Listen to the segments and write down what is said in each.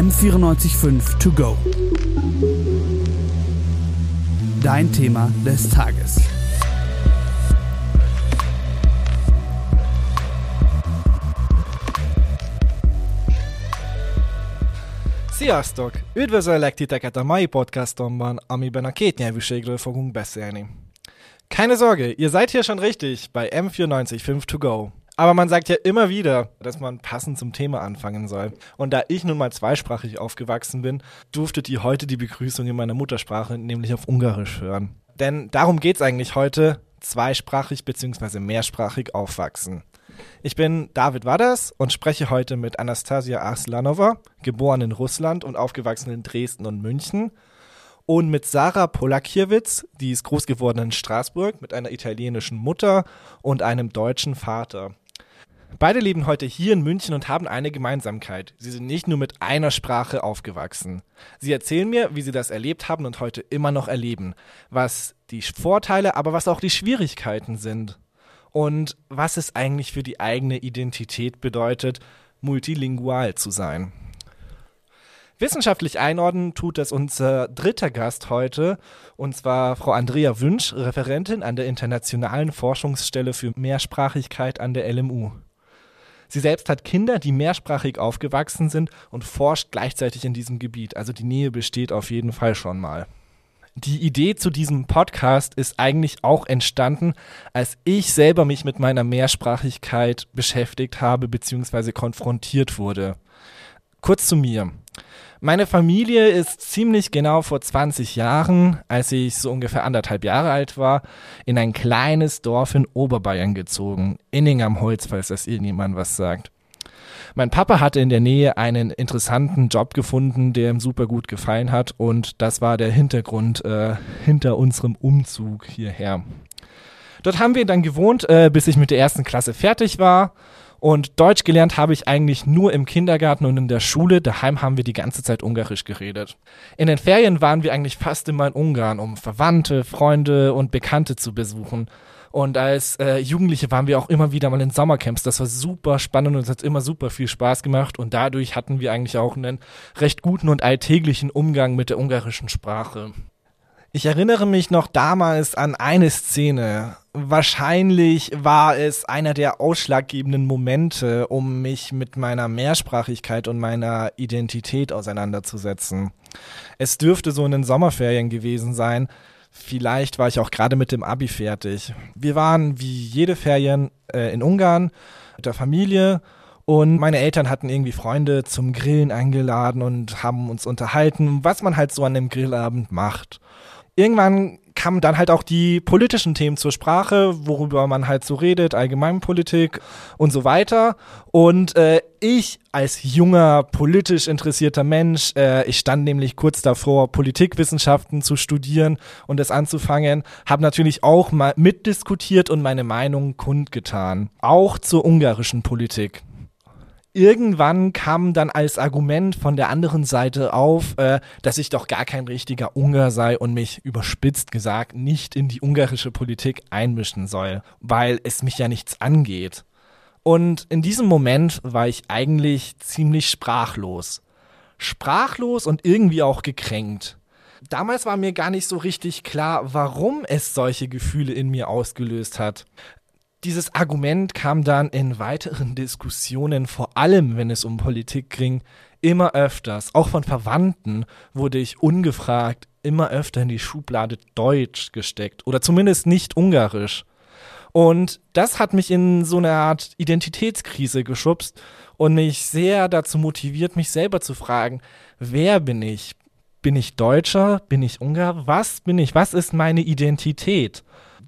M945 To Go. Dein Thema des Tages. Sziasztok! Üdvözöllek titeket a mai podcastomban, amiben a kétnyelvűségről fogunk beszélni. Keine Sorge, ihr seid hier schon richtig bei M945 To Go. Aber man sagt ja immer wieder, dass man passend zum Thema anfangen soll. Und da ich nun mal zweisprachig aufgewachsen bin, durftet ihr heute die Begrüßung in meiner Muttersprache, nämlich auf Ungarisch hören. Denn darum geht's eigentlich heute, zweisprachig bzw. mehrsprachig aufwachsen. Ich bin David Wadders und spreche heute mit Anastasia Arslanova, geboren in Russland und aufgewachsen in Dresden und München. Und mit Sarah Polakiewicz, die ist groß geworden in Straßburg mit einer italienischen Mutter und einem deutschen Vater. Beide leben heute hier in München und haben eine Gemeinsamkeit. Sie sind nicht nur mit einer Sprache aufgewachsen. Sie erzählen mir, wie sie das erlebt haben und heute immer noch erleben, was die Vorteile, aber was auch die Schwierigkeiten sind und was es eigentlich für die eigene Identität bedeutet, multilingual zu sein. Wissenschaftlich einordnen tut das unser dritter Gast heute, und zwar Frau Andrea Wünsch, Referentin an der Internationalen Forschungsstelle für Mehrsprachigkeit an der LMU. Sie selbst hat Kinder, die mehrsprachig aufgewachsen sind und forscht gleichzeitig in diesem Gebiet. Also die Nähe besteht auf jeden Fall schon mal. Die Idee zu diesem Podcast ist eigentlich auch entstanden, als ich selber mich mit meiner Mehrsprachigkeit beschäftigt habe bzw. konfrontiert wurde. Kurz zu mir. Meine Familie ist ziemlich genau vor 20 Jahren, als ich so ungefähr anderthalb Jahre alt war, in ein kleines Dorf in Oberbayern gezogen. Inning am Holz, falls das irgendjemand was sagt. Mein Papa hatte in der Nähe einen interessanten Job gefunden, der ihm super gut gefallen hat und das war der Hintergrund äh, hinter unserem Umzug hierher. Dort haben wir dann gewohnt, äh, bis ich mit der ersten Klasse fertig war. Und Deutsch gelernt habe ich eigentlich nur im Kindergarten und in der Schule. Daheim haben wir die ganze Zeit Ungarisch geredet. In den Ferien waren wir eigentlich fast immer in Ungarn, um Verwandte, Freunde und Bekannte zu besuchen. Und als äh, Jugendliche waren wir auch immer wieder mal in Sommercamps. Das war super spannend und es hat immer super viel Spaß gemacht. Und dadurch hatten wir eigentlich auch einen recht guten und alltäglichen Umgang mit der ungarischen Sprache. Ich erinnere mich noch damals an eine Szene. Wahrscheinlich war es einer der ausschlaggebenden Momente, um mich mit meiner Mehrsprachigkeit und meiner Identität auseinanderzusetzen. Es dürfte so in den Sommerferien gewesen sein. Vielleicht war ich auch gerade mit dem Abi fertig. Wir waren wie jede Ferien äh, in Ungarn mit der Familie und meine Eltern hatten irgendwie Freunde zum Grillen eingeladen und haben uns unterhalten, was man halt so an dem Grillabend macht. Irgendwann kamen dann halt auch die politischen Themen zur Sprache, worüber man halt so redet, Allgemeinpolitik und so weiter. Und äh, ich als junger, politisch interessierter Mensch, äh, ich stand nämlich kurz davor, Politikwissenschaften zu studieren und es anzufangen, habe natürlich auch mal mitdiskutiert und meine Meinung kundgetan. Auch zur ungarischen Politik irgendwann kam dann als Argument von der anderen Seite auf, äh, dass ich doch gar kein richtiger Ungar sei und mich überspitzt gesagt nicht in die ungarische Politik einmischen soll, weil es mich ja nichts angeht. Und in diesem Moment war ich eigentlich ziemlich sprachlos. Sprachlos und irgendwie auch gekränkt. Damals war mir gar nicht so richtig klar, warum es solche Gefühle in mir ausgelöst hat. Dieses Argument kam dann in weiteren Diskussionen, vor allem wenn es um Politik ging, immer öfters. Auch von Verwandten wurde ich ungefragt immer öfter in die Schublade Deutsch gesteckt oder zumindest nicht Ungarisch. Und das hat mich in so eine Art Identitätskrise geschubst und mich sehr dazu motiviert, mich selber zu fragen, wer bin ich? Bin ich Deutscher? Bin ich Ungar? Was bin ich? Was ist meine Identität?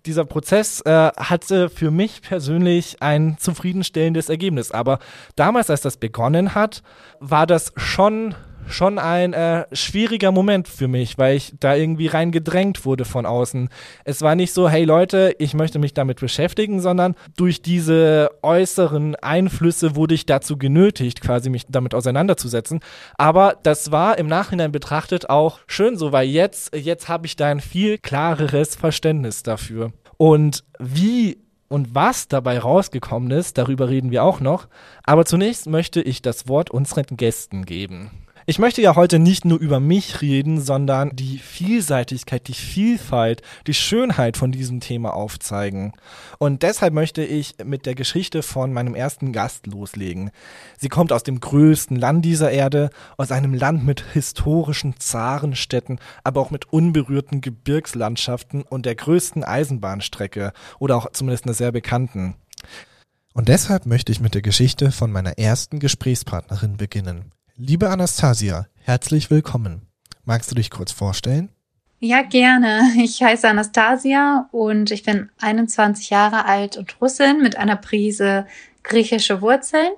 Dieser Prozess äh, hatte für mich persönlich ein zufriedenstellendes Ergebnis. Aber damals, als das begonnen hat, war das schon schon ein äh, schwieriger Moment für mich, weil ich da irgendwie rein gedrängt wurde von außen. Es war nicht so, hey Leute, ich möchte mich damit beschäftigen, sondern durch diese äußeren Einflüsse wurde ich dazu genötigt, quasi mich damit auseinanderzusetzen. Aber das war im Nachhinein betrachtet auch schön so, weil jetzt, jetzt habe ich da ein viel klareres Verständnis dafür. Und wie und was dabei rausgekommen ist, darüber reden wir auch noch. Aber zunächst möchte ich das Wort unseren Gästen geben. Ich möchte ja heute nicht nur über mich reden, sondern die Vielseitigkeit, die Vielfalt, die Schönheit von diesem Thema aufzeigen. Und deshalb möchte ich mit der Geschichte von meinem ersten Gast loslegen. Sie kommt aus dem größten Land dieser Erde, aus einem Land mit historischen Zarenstädten, aber auch mit unberührten Gebirgslandschaften und der größten Eisenbahnstrecke oder auch zumindest einer sehr bekannten. Und deshalb möchte ich mit der Geschichte von meiner ersten Gesprächspartnerin beginnen. Liebe Anastasia, herzlich willkommen. Magst du dich kurz vorstellen? Ja, gerne. Ich heiße Anastasia und ich bin 21 Jahre alt und Russin mit einer Prise griechische Wurzeln.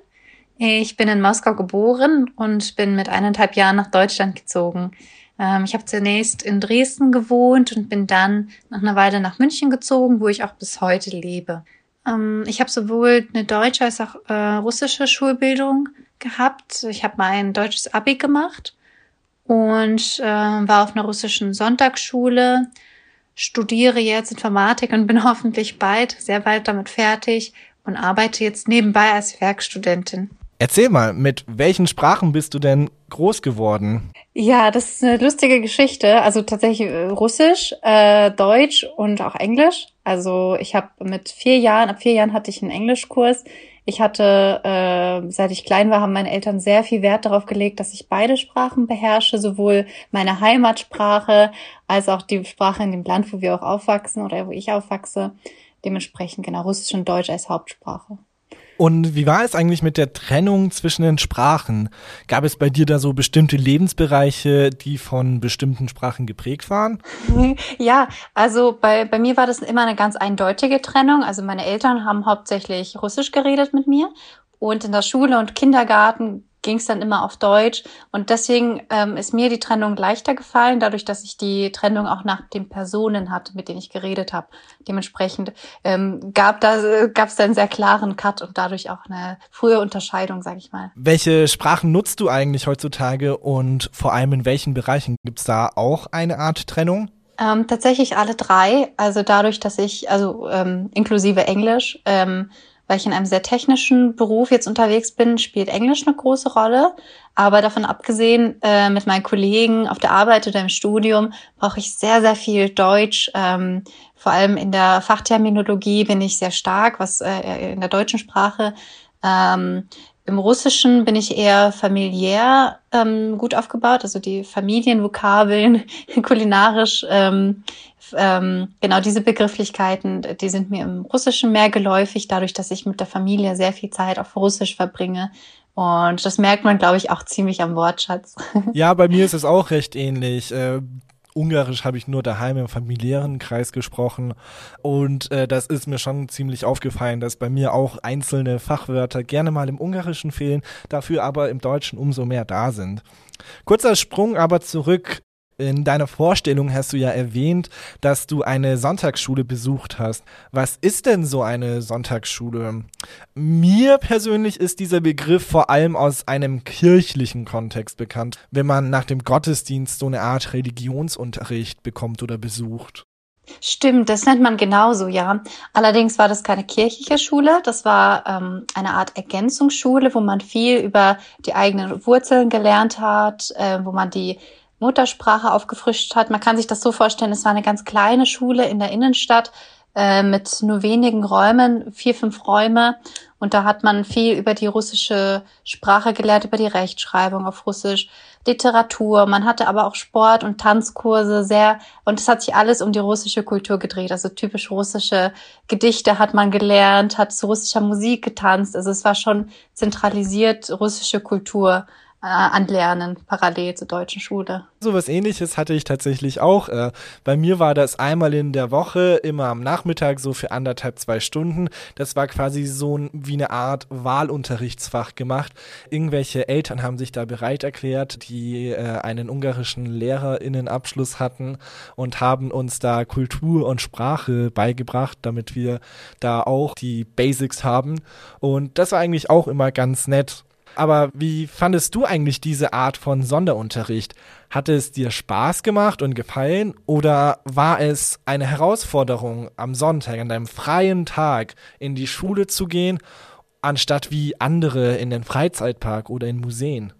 Ich bin in Moskau geboren und bin mit eineinhalb Jahren nach Deutschland gezogen. Ähm, ich habe zunächst in Dresden gewohnt und bin dann nach einer Weile nach München gezogen, wo ich auch bis heute lebe. Ähm, ich habe sowohl eine deutsche als auch äh, russische Schulbildung gehabt. Ich habe mein deutsches Abi gemacht und äh, war auf einer russischen Sonntagsschule, studiere jetzt Informatik und bin hoffentlich bald, sehr bald damit fertig und arbeite jetzt nebenbei als Werkstudentin. Erzähl mal, mit welchen Sprachen bist du denn groß geworden? Ja, das ist eine lustige Geschichte. Also tatsächlich äh, Russisch, äh, Deutsch und auch Englisch. Also ich habe mit vier Jahren, ab vier Jahren hatte ich einen Englischkurs. Ich hatte, äh, seit ich klein war, haben meine Eltern sehr viel Wert darauf gelegt, dass ich beide Sprachen beherrsche, sowohl meine Heimatsprache als auch die Sprache in dem Land, wo wir auch aufwachsen oder wo ich aufwachse. Dementsprechend genau Russisch und Deutsch als Hauptsprache. Und wie war es eigentlich mit der Trennung zwischen den Sprachen? Gab es bei dir da so bestimmte Lebensbereiche, die von bestimmten Sprachen geprägt waren? Ja, also bei, bei mir war das immer eine ganz eindeutige Trennung. Also meine Eltern haben hauptsächlich Russisch geredet mit mir und in der Schule und Kindergarten ging es dann immer auf Deutsch. Und deswegen ähm, ist mir die Trennung leichter gefallen, dadurch, dass ich die Trennung auch nach den Personen hatte, mit denen ich geredet habe. Dementsprechend ähm, gab da gab es da einen sehr klaren Cut und dadurch auch eine frühe Unterscheidung, sage ich mal. Welche Sprachen nutzt du eigentlich heutzutage und vor allem in welchen Bereichen gibt es da auch eine Art Trennung? Ähm, tatsächlich alle drei. Also dadurch, dass ich, also ähm, inklusive Englisch, ähm, weil ich in einem sehr technischen Beruf jetzt unterwegs bin, spielt Englisch eine große Rolle. Aber davon abgesehen, äh, mit meinen Kollegen auf der Arbeit oder im Studium brauche ich sehr, sehr viel Deutsch. Ähm, vor allem in der Fachterminologie bin ich sehr stark, was äh, in der deutschen Sprache. Ähm, im Russischen bin ich eher familiär ähm, gut aufgebaut, also die Familienvokabeln, kulinarisch, ähm, ähm, genau diese Begrifflichkeiten, die sind mir im Russischen mehr geläufig, dadurch, dass ich mit der Familie sehr viel Zeit auf Russisch verbringe. Und das merkt man, glaube ich, auch ziemlich am Wortschatz. Ja, bei mir ist es auch recht ähnlich. Ungarisch habe ich nur daheim im familiären Kreis gesprochen und äh, das ist mir schon ziemlich aufgefallen, dass bei mir auch einzelne Fachwörter gerne mal im Ungarischen fehlen, dafür aber im Deutschen umso mehr da sind. Kurzer Sprung aber zurück in deiner Vorstellung hast du ja erwähnt, dass du eine Sonntagsschule besucht hast. Was ist denn so eine Sonntagsschule? Mir persönlich ist dieser Begriff vor allem aus einem kirchlichen Kontext bekannt, wenn man nach dem Gottesdienst so eine Art Religionsunterricht bekommt oder besucht. Stimmt, das nennt man genauso, ja. Allerdings war das keine kirchliche Schule, das war ähm, eine Art Ergänzungsschule, wo man viel über die eigenen Wurzeln gelernt hat, äh, wo man die Muttersprache aufgefrischt hat. Man kann sich das so vorstellen, es war eine ganz kleine Schule in der Innenstadt äh, mit nur wenigen Räumen, vier, fünf Räume. Und da hat man viel über die russische Sprache gelernt, über die Rechtschreibung auf Russisch, Literatur. Man hatte aber auch Sport- und Tanzkurse sehr. Und es hat sich alles um die russische Kultur gedreht. Also typisch russische Gedichte hat man gelernt, hat zu russischer Musik getanzt. Also es war schon zentralisiert russische Kultur anlernen, parallel zur deutschen Schule. So was ähnliches hatte ich tatsächlich auch. Äh, bei mir war das einmal in der Woche, immer am Nachmittag, so für anderthalb, zwei Stunden. Das war quasi so wie eine Art Wahlunterrichtsfach gemacht. Irgendwelche Eltern haben sich da bereit erklärt, die äh, einen ungarischen LehrerInnenabschluss hatten und haben uns da Kultur und Sprache beigebracht, damit wir da auch die Basics haben. Und das war eigentlich auch immer ganz nett. Aber wie fandest du eigentlich diese Art von Sonderunterricht? Hat es dir Spaß gemacht und gefallen oder war es eine Herausforderung, am Sonntag, an deinem freien Tag in die Schule zu gehen, anstatt wie andere in den Freizeitpark oder in Museen?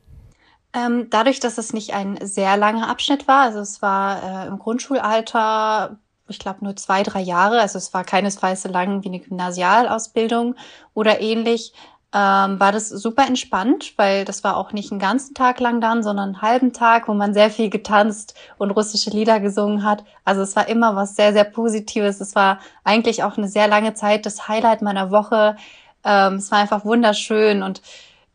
Ähm, dadurch, dass es nicht ein sehr langer Abschnitt war, also es war äh, im Grundschulalter, ich glaube nur zwei, drei Jahre, also es war keinesfalls so lang wie eine Gymnasialausbildung oder ähnlich, ähm, war das super entspannt, weil das war auch nicht einen ganzen Tag lang dann, sondern einen halben Tag, wo man sehr viel getanzt und russische Lieder gesungen hat. Also es war immer was sehr, sehr Positives. Es war eigentlich auch eine sehr lange Zeit das Highlight meiner Woche. Ähm, es war einfach wunderschön und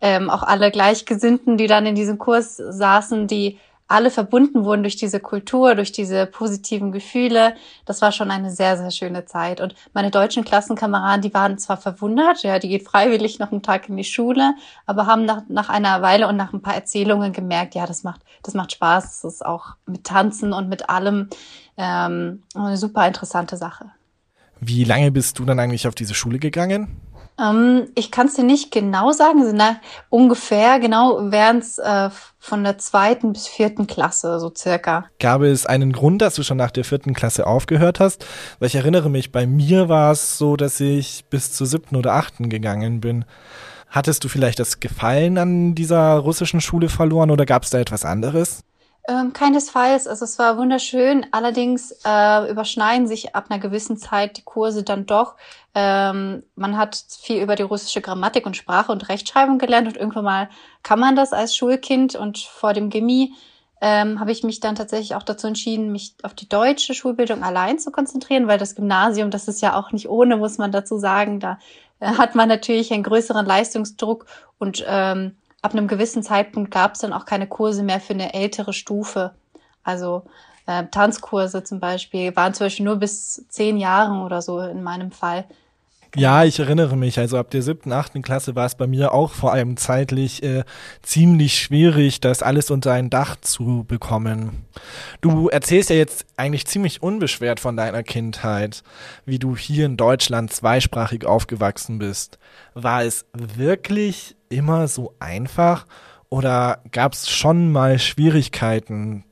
ähm, auch alle Gleichgesinnten, die dann in diesem Kurs saßen, die alle verbunden wurden durch diese Kultur, durch diese positiven Gefühle. Das war schon eine sehr, sehr schöne Zeit. Und meine deutschen Klassenkameraden, die waren zwar verwundert, ja, die geht freiwillig noch einen Tag in die Schule, aber haben nach, nach einer Weile und nach ein paar Erzählungen gemerkt, ja, das macht, das macht Spaß. Das ist auch mit Tanzen und mit allem ähm, eine super interessante Sache. Wie lange bist du dann eigentlich auf diese Schule gegangen? Ähm, ich kann es dir nicht genau sagen, also na, ungefähr genau wären es äh, von der zweiten bis vierten Klasse, so circa. Gab es einen Grund, dass du schon nach der vierten Klasse aufgehört hast? Weil ich erinnere mich, bei mir war es so, dass ich bis zur siebten oder achten gegangen bin. Hattest du vielleicht das Gefallen an dieser russischen Schule verloren oder gab es da etwas anderes? Ähm, keinesfalls. Also es war wunderschön. Allerdings äh, überschneiden sich ab einer gewissen Zeit die Kurse dann doch. Ähm, man hat viel über die russische Grammatik und Sprache und Rechtschreibung gelernt und irgendwann mal kann man das als Schulkind und vor dem Gemi ähm, habe ich mich dann tatsächlich auch dazu entschieden, mich auf die deutsche Schulbildung allein zu konzentrieren, weil das Gymnasium, das ist ja auch nicht ohne, muss man dazu sagen. Da äh, hat man natürlich einen größeren Leistungsdruck und ähm, ab einem gewissen Zeitpunkt gab es dann auch keine Kurse mehr für eine ältere Stufe. Also äh, Tanzkurse zum Beispiel waren zum Beispiel nur bis zehn Jahren oder so in meinem Fall. Ja, ich erinnere mich. Also ab der siebten, achten Klasse war es bei mir auch vor allem zeitlich äh, ziemlich schwierig, das alles unter ein Dach zu bekommen. Du erzählst ja jetzt eigentlich ziemlich unbeschwert von deiner Kindheit, wie du hier in Deutschland zweisprachig aufgewachsen bist. War es wirklich immer so einfach oder gab es schon mal Schwierigkeiten?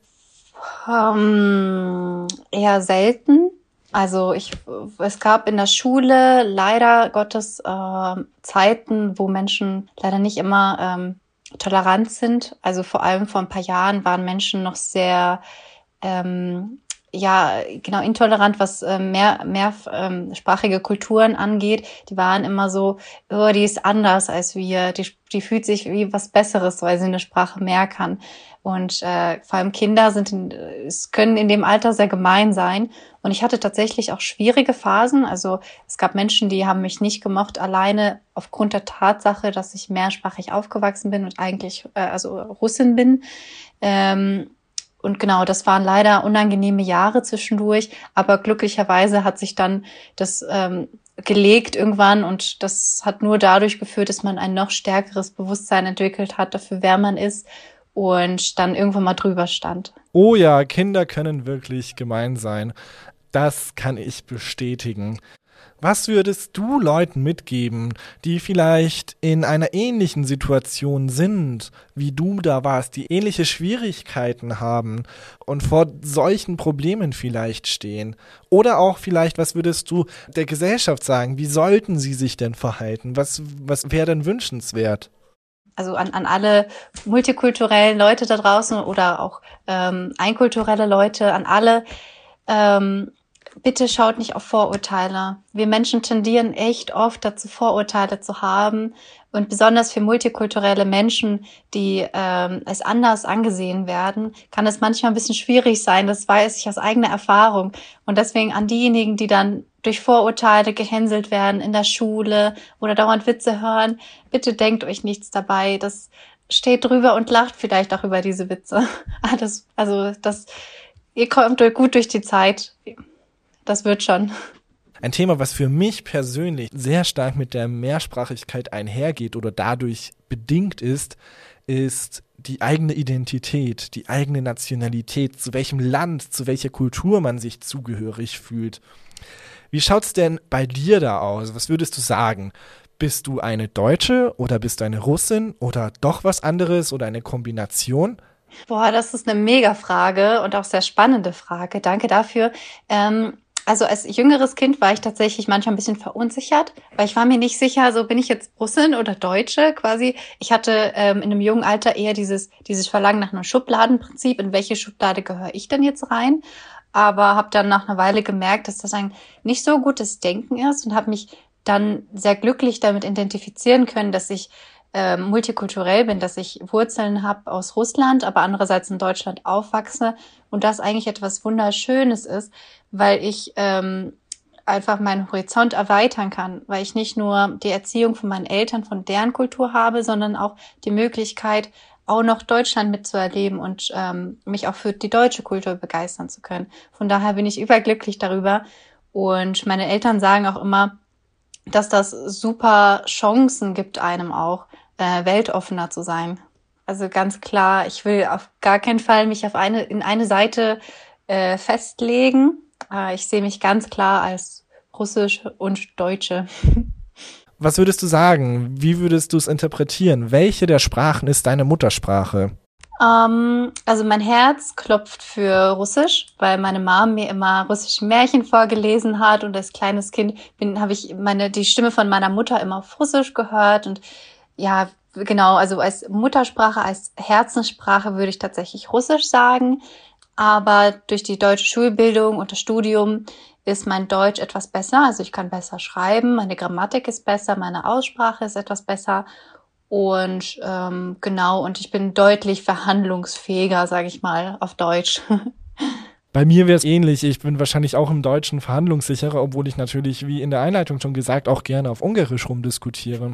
Um, ähm, eher selten. Also ich, es gab in der Schule leider Gottes äh, Zeiten, wo Menschen leider nicht immer ähm, tolerant sind. Also vor allem vor ein paar Jahren waren Menschen noch sehr ähm, ja, genau, intolerant, was äh, mehr, mehrsprachige ähm, Kulturen angeht. Die waren immer so, oh, die ist anders als wir, die, die fühlt sich wie was Besseres, weil sie eine Sprache mehr kann. Und äh, vor allem Kinder sind, in, können in dem Alter sehr gemein sein. Und ich hatte tatsächlich auch schwierige Phasen. Also es gab Menschen, die haben mich nicht gemocht, alleine aufgrund der Tatsache, dass ich mehrsprachig aufgewachsen bin und eigentlich äh, also Russin bin. Ähm, und genau, das waren leider unangenehme Jahre zwischendurch, aber glücklicherweise hat sich dann das ähm, gelegt irgendwann und das hat nur dadurch geführt, dass man ein noch stärkeres Bewusstsein entwickelt hat dafür, wer man ist und dann irgendwann mal drüber stand. Oh ja, Kinder können wirklich gemein sein. Das kann ich bestätigen. Was würdest du Leuten mitgeben, die vielleicht in einer ähnlichen Situation sind, wie du da warst, die ähnliche Schwierigkeiten haben und vor solchen Problemen vielleicht stehen? Oder auch vielleicht, was würdest du der Gesellschaft sagen? Wie sollten sie sich denn verhalten? Was, was wäre denn wünschenswert? also an, an alle multikulturellen Leute da draußen oder auch ähm, einkulturelle Leute, an alle, ähm, bitte schaut nicht auf Vorurteile. Wir Menschen tendieren echt oft dazu, Vorurteile zu haben. Und besonders für multikulturelle Menschen, die ähm, als anders angesehen werden, kann es manchmal ein bisschen schwierig sein. Das weiß ich aus eigener Erfahrung. Und deswegen an diejenigen, die dann durch Vorurteile gehänselt werden in der Schule oder dauernd Witze hören, bitte denkt euch nichts dabei. Das steht drüber und lacht vielleicht auch über diese Witze. Das, also das, ihr kommt gut durch die Zeit das wird schon. Ein Thema, was für mich persönlich sehr stark mit der Mehrsprachigkeit einhergeht oder dadurch bedingt ist, ist die eigene Identität, die eigene Nationalität, zu welchem Land, zu welcher Kultur man sich zugehörig fühlt. Wie schaut's denn bei dir da aus? Was würdest du sagen? Bist du eine Deutsche oder bist du eine Russin oder doch was anderes oder eine Kombination? Boah, das ist eine mega Frage und auch sehr spannende Frage. Danke dafür. Ähm, Also als jüngeres Kind war ich tatsächlich manchmal ein bisschen verunsichert, weil ich war mir nicht sicher, so bin ich jetzt Russin oder Deutsche quasi. Ich hatte ähm, in einem jungen Alter eher dieses, dieses Verlangen nach einem Schubladenprinzip, in welche Schublade gehöre ich denn jetzt rein? Aber habe dann nach einer Weile gemerkt, dass das ein nicht so gutes Denken ist und habe mich dann sehr glücklich damit identifizieren können, dass ich äh, multikulturell bin, dass ich Wurzeln habe aus Russland, aber andererseits in Deutschland aufwachse und das eigentlich etwas Wunderschönes ist, weil ich ähm, einfach meinen Horizont erweitern kann, weil ich nicht nur die Erziehung von meinen Eltern, von deren Kultur habe, sondern auch die Möglichkeit, auch noch Deutschland mitzuerleben und ähm, mich auch für die deutsche Kultur begeistern zu können. Von daher bin ich überglücklich darüber. Und meine Eltern sagen auch immer, dass das super Chancen gibt einem auch, äh, weltoffener zu sein. Also ganz klar, ich will auf gar keinen Fall mich auf eine, in eine Seite äh, festlegen. Äh, ich sehe mich ganz klar als Russisch und Deutsche. Was würdest du sagen? Wie würdest du es interpretieren? Welche der Sprachen ist deine Muttersprache? Ähm, also mein Herz klopft für Russisch, weil meine Mom mir immer russische Märchen vorgelesen hat und als kleines Kind bin habe ich meine die Stimme von meiner Mutter immer auf Russisch gehört und ja, genau, also als Muttersprache, als Herzenssprache würde ich tatsächlich Russisch sagen. Aber durch die deutsche Schulbildung und das Studium ist mein Deutsch etwas besser. Also ich kann besser schreiben, meine Grammatik ist besser, meine Aussprache ist etwas besser. Und ähm, genau, und ich bin deutlich verhandlungsfähiger, sage ich mal, auf Deutsch. Bei mir wäre es ähnlich. Ich bin wahrscheinlich auch im Deutschen verhandlungssicherer, obwohl ich natürlich, wie in der Einleitung schon gesagt, auch gerne auf Ungarisch rumdiskutiere.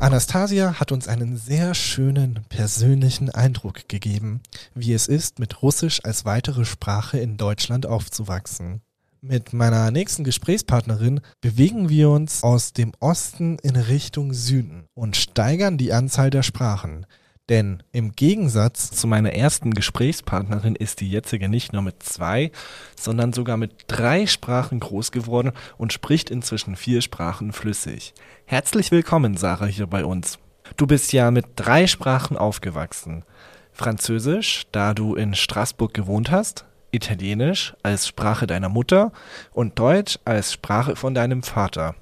Anastasia hat uns einen sehr schönen persönlichen Eindruck gegeben, wie es ist, mit Russisch als weitere Sprache in Deutschland aufzuwachsen. Mit meiner nächsten Gesprächspartnerin bewegen wir uns aus dem Osten in Richtung Süden und steigern die Anzahl der Sprachen. Denn im Gegensatz zu meiner ersten Gesprächspartnerin ist die jetzige nicht nur mit zwei, sondern sogar mit drei Sprachen groß geworden und spricht inzwischen vier Sprachen flüssig. Herzlich willkommen, Sarah, hier bei uns. Du bist ja mit drei Sprachen aufgewachsen. Französisch, da du in Straßburg gewohnt hast, Italienisch als Sprache deiner Mutter und Deutsch als Sprache von deinem Vater.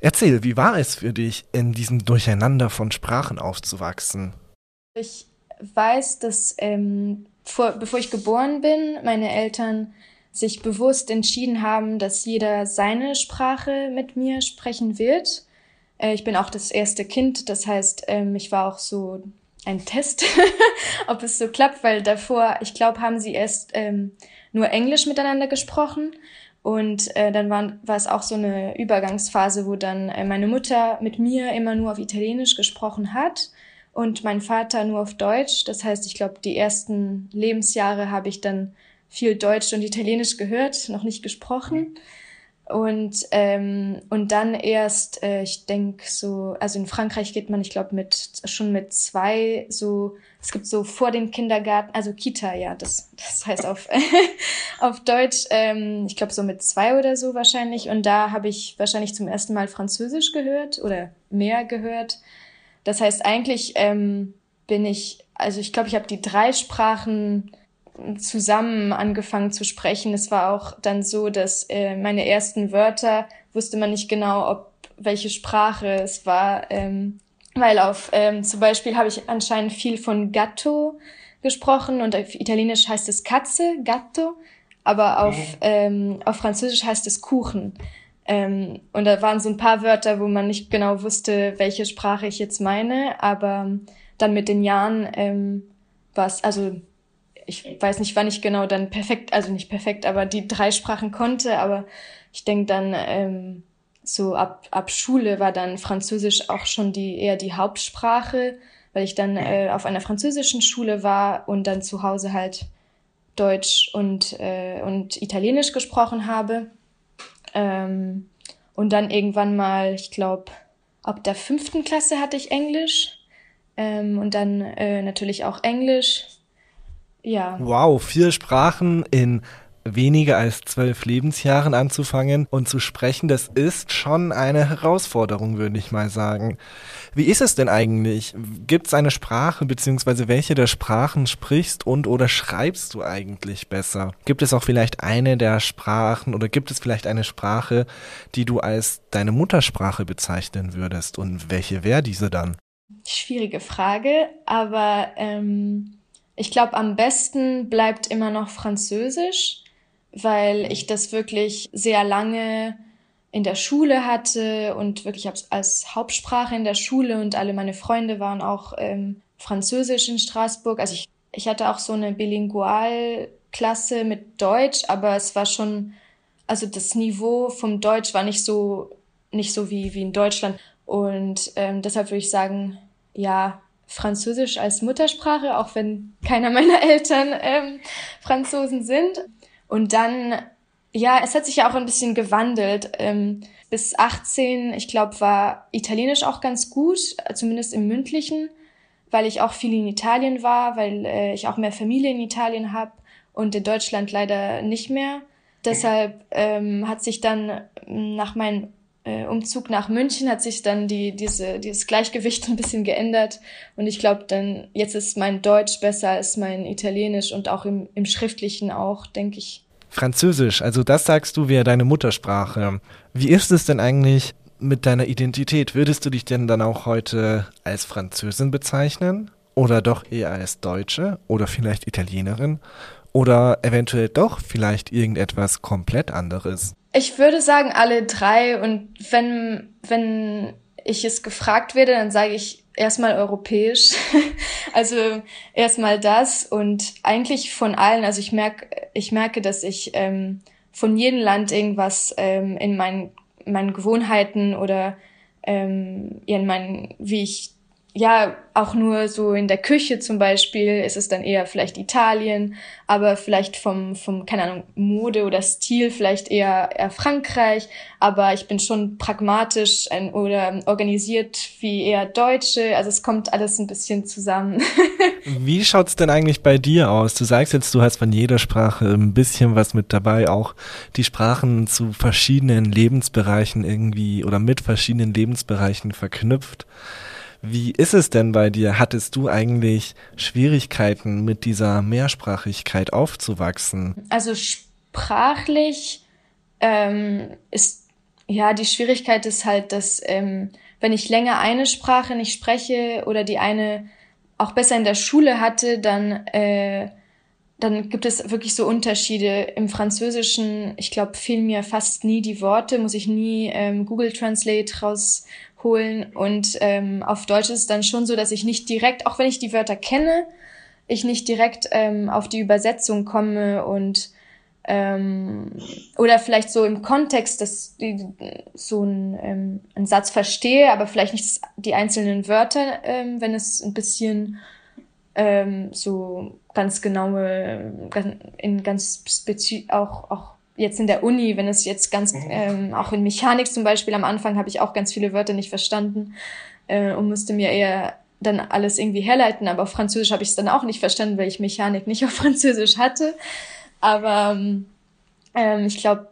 Erzähl, wie war es für dich, in diesem Durcheinander von Sprachen aufzuwachsen? Ich weiß, dass ähm, vor, bevor ich geboren bin, meine Eltern sich bewusst entschieden haben, dass jeder seine Sprache mit mir sprechen wird. Äh, ich bin auch das erste Kind, das heißt, ähm, ich war auch so ein Test, ob es so klappt, weil davor, ich glaube, haben sie erst ähm, nur Englisch miteinander gesprochen. Und äh, dann war, war es auch so eine Übergangsphase, wo dann äh, meine Mutter mit mir immer nur auf Italienisch gesprochen hat und mein Vater nur auf Deutsch. Das heißt, ich glaube, die ersten Lebensjahre habe ich dann viel Deutsch und Italienisch gehört, noch nicht gesprochen. Und, ähm, und dann erst, äh, ich denke so, also in Frankreich geht man, ich glaube, mit schon mit zwei so, es gibt so vor den Kindergarten, also Kita, ja, das, das heißt auf, auf Deutsch, ähm, ich glaube so mit zwei oder so wahrscheinlich. Und da habe ich wahrscheinlich zum ersten Mal Französisch gehört oder mehr gehört. Das heißt, eigentlich ähm, bin ich, also ich glaube, ich habe die drei Sprachen zusammen angefangen zu sprechen. Es war auch dann so, dass äh, meine ersten Wörter wusste man nicht genau, ob welche Sprache es war, ähm, weil auf ähm, zum Beispiel habe ich anscheinend viel von Gatto gesprochen und auf Italienisch heißt es Katze, Gatto, aber auf, mhm. ähm, auf Französisch heißt es Kuchen. Ähm, und da waren so ein paar Wörter, wo man nicht genau wusste, welche Sprache ich jetzt meine, aber dann mit den Jahren ähm, war es, also ich weiß nicht, wann ich genau dann perfekt, also nicht perfekt, aber die drei Sprachen konnte, aber ich denke dann ähm, so ab, ab Schule war dann Französisch auch schon die eher die Hauptsprache, weil ich dann äh, auf einer französischen Schule war und dann zu Hause halt Deutsch und, äh, und Italienisch gesprochen habe. Ähm, und dann irgendwann mal, ich glaube, ab der fünften Klasse hatte ich Englisch. Ähm, und dann äh, natürlich auch Englisch. Ja. Wow, vier Sprachen in weniger als zwölf Lebensjahren anzufangen und zu sprechen, das ist schon eine Herausforderung, würde ich mal sagen. Wie ist es denn eigentlich? Gibt es eine Sprache, beziehungsweise welche der Sprachen sprichst und oder schreibst du eigentlich besser? Gibt es auch vielleicht eine der Sprachen oder gibt es vielleicht eine Sprache, die du als deine Muttersprache bezeichnen würdest und welche wäre diese dann? Schwierige Frage, aber ähm, ich glaube, am besten bleibt immer noch Französisch, weil ich das wirklich sehr lange in der Schule hatte und wirklich als Hauptsprache in der Schule und alle meine Freunde waren auch ähm, Französisch in Straßburg. Also ich, ich hatte auch so eine Bilingualklasse mit Deutsch, aber es war schon, also das Niveau vom Deutsch war nicht so, nicht so wie, wie in Deutschland. Und ähm, deshalb würde ich sagen, ja, Französisch als Muttersprache, auch wenn keiner meiner Eltern ähm, Franzosen sind. Und dann, ja, es hat sich ja auch ein bisschen gewandelt. Ähm, bis 18, ich glaube, war Italienisch auch ganz gut, zumindest im mündlichen, weil ich auch viel in Italien war, weil äh, ich auch mehr Familie in Italien habe und in Deutschland leider nicht mehr. Deshalb ähm, hat sich dann nach meinen äh, Umzug nach München hat sich dann die, diese, dieses Gleichgewicht ein bisschen geändert. Und ich glaube, dann jetzt ist mein Deutsch besser als mein Italienisch und auch im, im Schriftlichen auch, denke ich. Französisch, also das sagst du wäre deine Muttersprache. Wie ist es denn eigentlich mit deiner Identität? Würdest du dich denn dann auch heute als Französin bezeichnen? Oder doch eher als Deutsche? Oder vielleicht Italienerin? Oder eventuell doch vielleicht irgendetwas komplett anderes? Ich würde sagen alle drei und wenn, wenn ich es gefragt werde, dann sage ich erstmal europäisch. also erstmal das und eigentlich von allen. Also ich merke, ich merke, dass ich ähm, von jedem Land irgendwas ähm, in meinen, meinen Gewohnheiten oder ähm, in meinen, wie ich ja, auch nur so in der Küche zum Beispiel ist es dann eher vielleicht Italien, aber vielleicht vom, vom, keine Ahnung, Mode oder Stil vielleicht eher, eher Frankreich, aber ich bin schon pragmatisch ein, oder organisiert wie eher Deutsche, also es kommt alles ein bisschen zusammen. wie schaut's denn eigentlich bei dir aus? Du sagst jetzt, du hast von jeder Sprache ein bisschen was mit dabei, auch die Sprachen zu verschiedenen Lebensbereichen irgendwie oder mit verschiedenen Lebensbereichen verknüpft. Wie ist es denn bei dir? Hattest du eigentlich Schwierigkeiten mit dieser Mehrsprachigkeit aufzuwachsen? Also sprachlich ähm, ist ja die Schwierigkeit ist halt, dass ähm, wenn ich länger eine Sprache nicht spreche oder die eine auch besser in der Schule hatte, dann äh, dann gibt es wirklich so Unterschiede. Im Französischen, ich glaube, fehlen mir fast nie die Worte, muss ich nie ähm, Google Translate raus holen. Und ähm, auf Deutsch ist es dann schon so, dass ich nicht direkt, auch wenn ich die Wörter kenne, ich nicht direkt ähm, auf die Übersetzung komme und ähm, oder vielleicht so im Kontext, dass die, so ein, ähm, einen Satz verstehe, aber vielleicht nicht die einzelnen Wörter, ähm, wenn es ein bisschen ähm, so ganz genaue, in ganz spezifisch auch auch jetzt in der Uni, wenn es jetzt ganz, mhm. ähm, auch in Mechanik zum Beispiel, am Anfang habe ich auch ganz viele Wörter nicht verstanden äh, und musste mir eher dann alles irgendwie herleiten, aber auf Französisch habe ich es dann auch nicht verstanden, weil ich Mechanik nicht auf Französisch hatte. Aber ähm, ich glaube,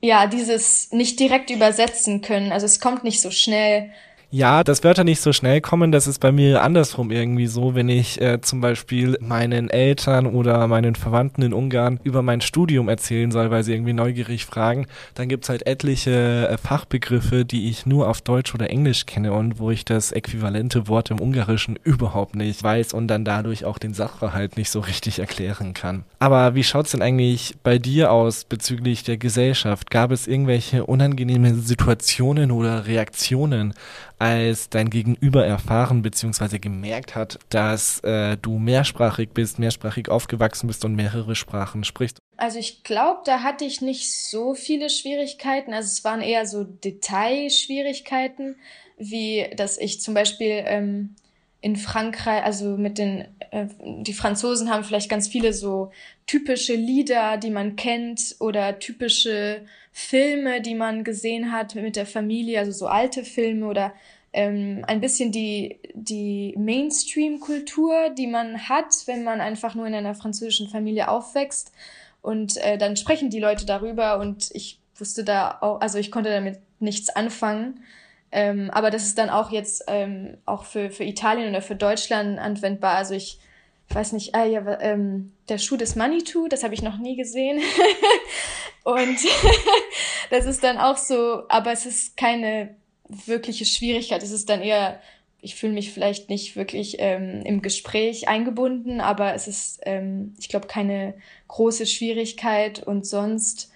ja, dieses nicht direkt übersetzen können, also es kommt nicht so schnell ja, dass Wörter nicht so schnell kommen, das ist bei mir andersrum irgendwie so, wenn ich äh, zum Beispiel meinen Eltern oder meinen Verwandten in Ungarn über mein Studium erzählen soll, weil sie irgendwie neugierig fragen, dann gibt's halt etliche äh, Fachbegriffe, die ich nur auf Deutsch oder Englisch kenne und wo ich das äquivalente Wort im Ungarischen überhaupt nicht weiß und dann dadurch auch den Sachverhalt nicht so richtig erklären kann. Aber wie schaut's denn eigentlich bei dir aus bezüglich der Gesellschaft? Gab es irgendwelche unangenehme Situationen oder Reaktionen als dein Gegenüber erfahren bzw. gemerkt hat, dass äh, du mehrsprachig bist, mehrsprachig aufgewachsen bist und mehrere Sprachen sprichst? Also ich glaube, da hatte ich nicht so viele Schwierigkeiten. Also es waren eher so Detailschwierigkeiten, wie dass ich zum Beispiel ähm, in Frankreich, also mit den, äh, die Franzosen haben vielleicht ganz viele so typische Lieder, die man kennt oder typische Filme, die man gesehen hat mit der Familie, also so alte Filme oder ähm, ein bisschen die, die Mainstream-Kultur, die man hat, wenn man einfach nur in einer französischen Familie aufwächst. Und äh, dann sprechen die Leute darüber und ich wusste da auch, also ich konnte damit nichts anfangen. Ähm, aber das ist dann auch jetzt ähm, auch für, für Italien oder für Deutschland anwendbar. Also ich weiß nicht, ah, ja, ähm, der Schuh des Manitou, das habe ich noch nie gesehen. und das ist dann auch so, aber es ist keine wirkliche Schwierigkeit. Es ist dann eher, ich fühle mich vielleicht nicht wirklich ähm, im Gespräch eingebunden, aber es ist, ähm, ich glaube, keine große Schwierigkeit und sonst,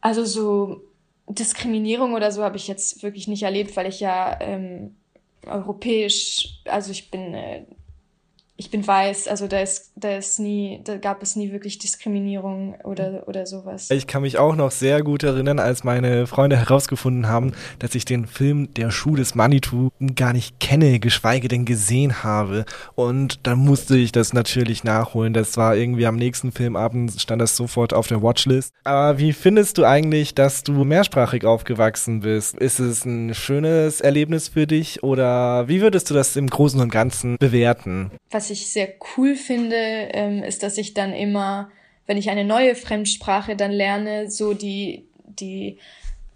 also so Diskriminierung oder so habe ich jetzt wirklich nicht erlebt, weil ich ja ähm, europäisch, also ich bin äh, ich bin weiß, also da ist, da ist nie, da gab es nie wirklich Diskriminierung oder, oder sowas. Ich kann mich auch noch sehr gut erinnern, als meine Freunde herausgefunden haben, dass ich den Film Der Schuh des Manitou gar nicht kenne, geschweige denn gesehen habe. Und dann musste ich das natürlich nachholen. Das war irgendwie am nächsten Filmabend stand das sofort auf der Watchlist. Aber wie findest du eigentlich, dass du mehrsprachig aufgewachsen bist? Ist es ein schönes Erlebnis für dich oder wie würdest du das im Großen und Ganzen bewerten? Was ich sehr cool finde, ähm, ist, dass ich dann immer, wenn ich eine neue Fremdsprache dann lerne, so die, die,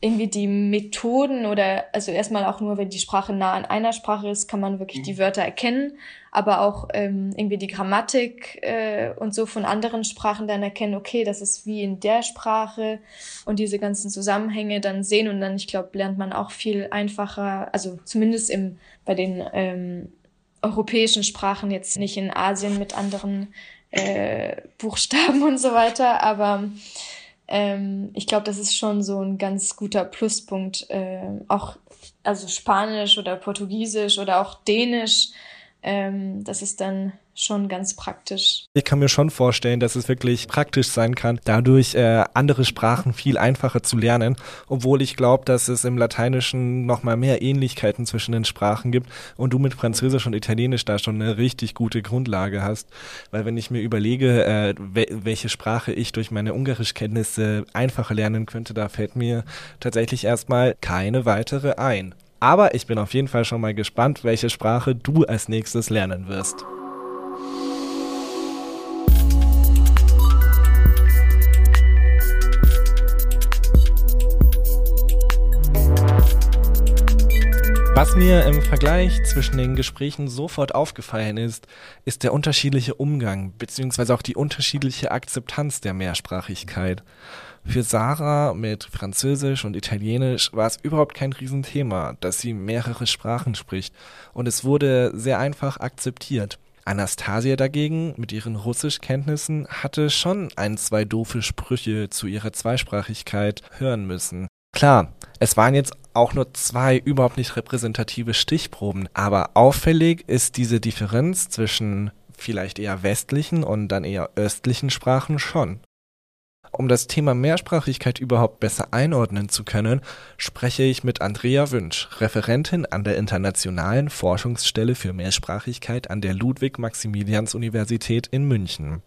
irgendwie die Methoden oder, also erstmal auch nur, wenn die Sprache nah an einer Sprache ist, kann man wirklich die mhm. Wörter erkennen, aber auch ähm, irgendwie die Grammatik äh, und so von anderen Sprachen dann erkennen, okay, das ist wie in der Sprache und diese ganzen Zusammenhänge dann sehen und dann, ich glaube, lernt man auch viel einfacher, also zumindest im, bei den ähm, europäischen Sprachen, jetzt nicht in Asien mit anderen äh, Buchstaben und so weiter, aber ähm, ich glaube, das ist schon so ein ganz guter Pluspunkt. Äh, auch also Spanisch oder Portugiesisch oder auch Dänisch, ähm, das ist dann schon ganz praktisch. Ich kann mir schon vorstellen, dass es wirklich praktisch sein kann, dadurch äh, andere Sprachen viel einfacher zu lernen, obwohl ich glaube, dass es im Lateinischen noch mal mehr Ähnlichkeiten zwischen den Sprachen gibt und du mit Französisch und Italienisch da schon eine richtig gute Grundlage hast, weil wenn ich mir überlege, äh, we welche Sprache ich durch meine Ungarischkenntnisse einfacher lernen könnte, da fällt mir tatsächlich erstmal keine weitere ein. Aber ich bin auf jeden Fall schon mal gespannt, welche Sprache du als nächstes lernen wirst. Was mir im Vergleich zwischen den Gesprächen sofort aufgefallen ist, ist der unterschiedliche Umgang bzw. auch die unterschiedliche Akzeptanz der Mehrsprachigkeit. Für Sarah mit Französisch und Italienisch war es überhaupt kein Riesenthema, dass sie mehrere Sprachen spricht und es wurde sehr einfach akzeptiert. Anastasia dagegen mit ihren Russischkenntnissen hatte schon ein, zwei doofe Sprüche zu ihrer Zweisprachigkeit hören müssen. Klar, es waren jetzt auch nur zwei überhaupt nicht repräsentative Stichproben. Aber auffällig ist diese Differenz zwischen vielleicht eher westlichen und dann eher östlichen Sprachen schon. Um das Thema Mehrsprachigkeit überhaupt besser einordnen zu können, spreche ich mit Andrea Wünsch, Referentin an der Internationalen Forschungsstelle für Mehrsprachigkeit an der Ludwig-Maximilians-Universität in München.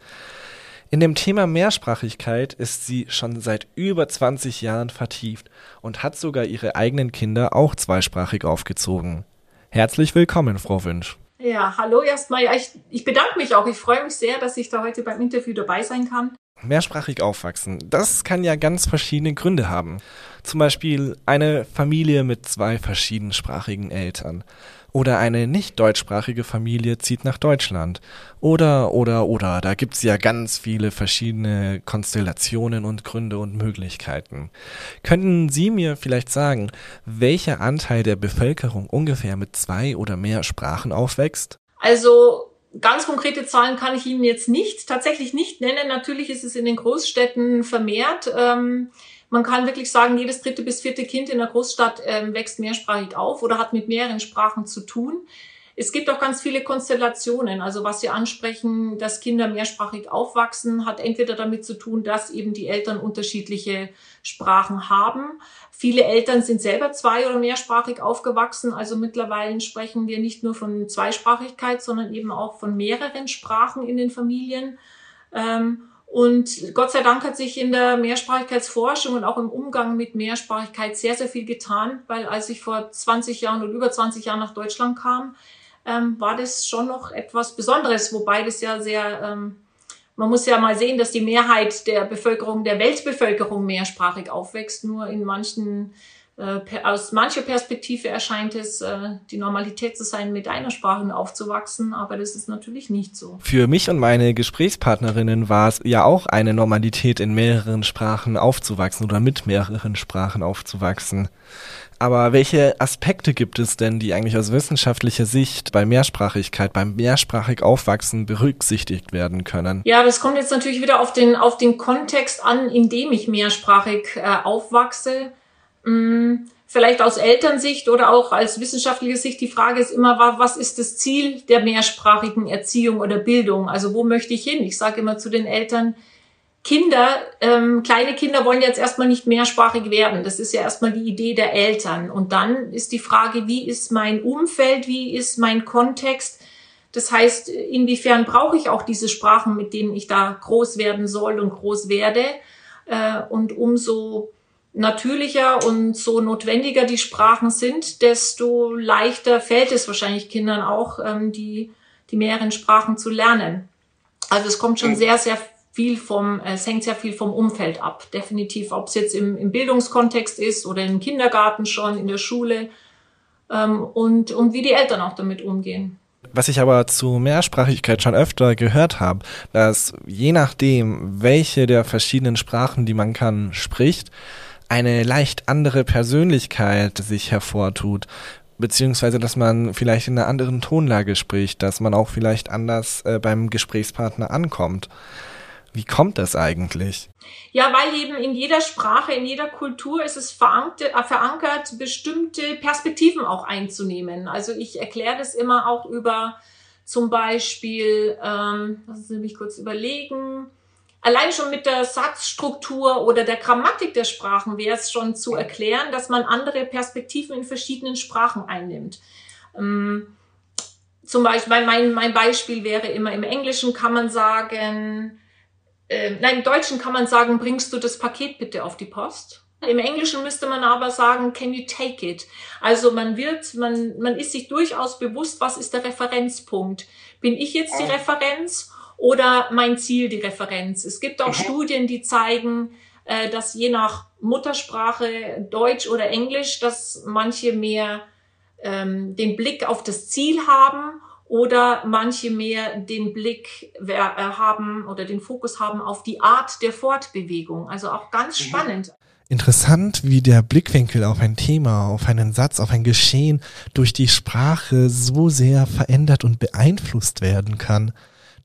In dem Thema Mehrsprachigkeit ist sie schon seit über 20 Jahren vertieft und hat sogar ihre eigenen Kinder auch zweisprachig aufgezogen. Herzlich willkommen, Frau Wünsch. Ja, hallo erstmal. Ja, ich, ich bedanke mich auch. Ich freue mich sehr, dass ich da heute beim Interview dabei sein kann. Mehrsprachig aufwachsen, das kann ja ganz verschiedene Gründe haben. Zum Beispiel eine Familie mit zwei verschiedensprachigen Eltern oder eine nicht deutschsprachige Familie zieht nach Deutschland. Oder, oder, oder. Da gibt's ja ganz viele verschiedene Konstellationen und Gründe und Möglichkeiten. Könnten Sie mir vielleicht sagen, welcher Anteil der Bevölkerung ungefähr mit zwei oder mehr Sprachen aufwächst? Also ganz konkrete Zahlen kann ich Ihnen jetzt nicht, tatsächlich nicht nennen. Natürlich ist es in den Großstädten vermehrt. Ähm, man kann wirklich sagen, jedes dritte bis vierte Kind in der Großstadt ähm, wächst mehrsprachig auf oder hat mit mehreren Sprachen zu tun. Es gibt auch ganz viele Konstellationen. Also was Sie ansprechen, dass Kinder mehrsprachig aufwachsen, hat entweder damit zu tun, dass eben die Eltern unterschiedliche Sprachen haben. Viele Eltern sind selber zwei- oder mehrsprachig aufgewachsen. Also mittlerweile sprechen wir nicht nur von Zweisprachigkeit, sondern eben auch von mehreren Sprachen in den Familien. Ähm, und Gott sei Dank hat sich in der Mehrsprachigkeitsforschung und auch im Umgang mit Mehrsprachigkeit sehr, sehr viel getan, weil als ich vor 20 Jahren oder über 20 Jahren nach Deutschland kam, ähm, war das schon noch etwas Besonderes, wobei das ja sehr ähm, man muss ja mal sehen, dass die Mehrheit der Bevölkerung, der Weltbevölkerung mehrsprachig aufwächst. Nur in manchen äh, aus mancher Perspektive erscheint es äh, die Normalität zu sein, mit einer Sprache aufzuwachsen, aber das ist natürlich nicht so. Für mich und meine Gesprächspartnerinnen war es ja auch eine Normalität, in mehreren Sprachen aufzuwachsen oder mit mehreren Sprachen aufzuwachsen. Aber welche Aspekte gibt es denn, die eigentlich aus wissenschaftlicher Sicht bei Mehrsprachigkeit, beim mehrsprachig Aufwachsen berücksichtigt werden können? Ja, das kommt jetzt natürlich wieder auf den, auf den Kontext an, in dem ich mehrsprachig äh, aufwachse. Mm, vielleicht aus Elternsicht oder auch als wissenschaftliche Sicht, die Frage ist immer, was ist das Ziel der mehrsprachigen Erziehung oder Bildung? Also wo möchte ich hin? Ich sage immer zu den Eltern, Kinder, ähm, kleine Kinder wollen jetzt erstmal nicht mehrsprachig werden. Das ist ja erstmal die Idee der Eltern. Und dann ist die Frage, wie ist mein Umfeld, wie ist mein Kontext? Das heißt, inwiefern brauche ich auch diese Sprachen, mit denen ich da groß werden soll und groß werde? Äh, und umso natürlicher und so notwendiger die Sprachen sind, desto leichter fällt es wahrscheinlich Kindern auch, ähm, die, die mehreren Sprachen zu lernen. Also es kommt schon sehr, sehr viel vom, äh, es hängt sehr viel vom Umfeld ab. Definitiv, ob es jetzt im, im Bildungskontext ist oder im Kindergarten schon, in der Schule ähm, und, und wie die Eltern auch damit umgehen. Was ich aber zu Mehrsprachigkeit schon öfter gehört habe, dass je nachdem, welche der verschiedenen Sprachen, die man kann, spricht, eine leicht andere Persönlichkeit sich hervortut, beziehungsweise dass man vielleicht in einer anderen Tonlage spricht, dass man auch vielleicht anders äh, beim Gesprächspartner ankommt. Wie kommt das eigentlich? Ja, weil eben in jeder Sprache, in jeder Kultur ist es verankert, äh, verankert bestimmte Perspektiven auch einzunehmen. Also ich erkläre das immer auch über zum Beispiel, ähm, lassen Sie mich kurz überlegen, allein schon mit der Satzstruktur oder der Grammatik der Sprachen wäre es schon zu erklären, dass man andere Perspektiven in verschiedenen Sprachen einnimmt. Ähm, zum Beispiel, mein, mein Beispiel wäre immer, im Englischen kann man sagen, äh, nein, im Deutschen kann man sagen, bringst du das Paket bitte auf die Post? Im Englischen müsste man aber sagen, can you take it? Also man wird, man, man ist sich durchaus bewusst, was ist der Referenzpunkt? Bin ich jetzt die Referenz oder mein Ziel die Referenz. Es gibt auch mhm. Studien, die zeigen, äh, dass je nach Muttersprache Deutsch oder Englisch, dass manche mehr ähm, den Blick auf das Ziel haben oder manche mehr den Blick äh, haben oder den Fokus haben auf die Art der Fortbewegung. Also auch ganz mhm. spannend. Interessant, wie der Blickwinkel auf ein Thema, auf einen Satz, auf ein Geschehen durch die Sprache so sehr verändert und beeinflusst werden kann.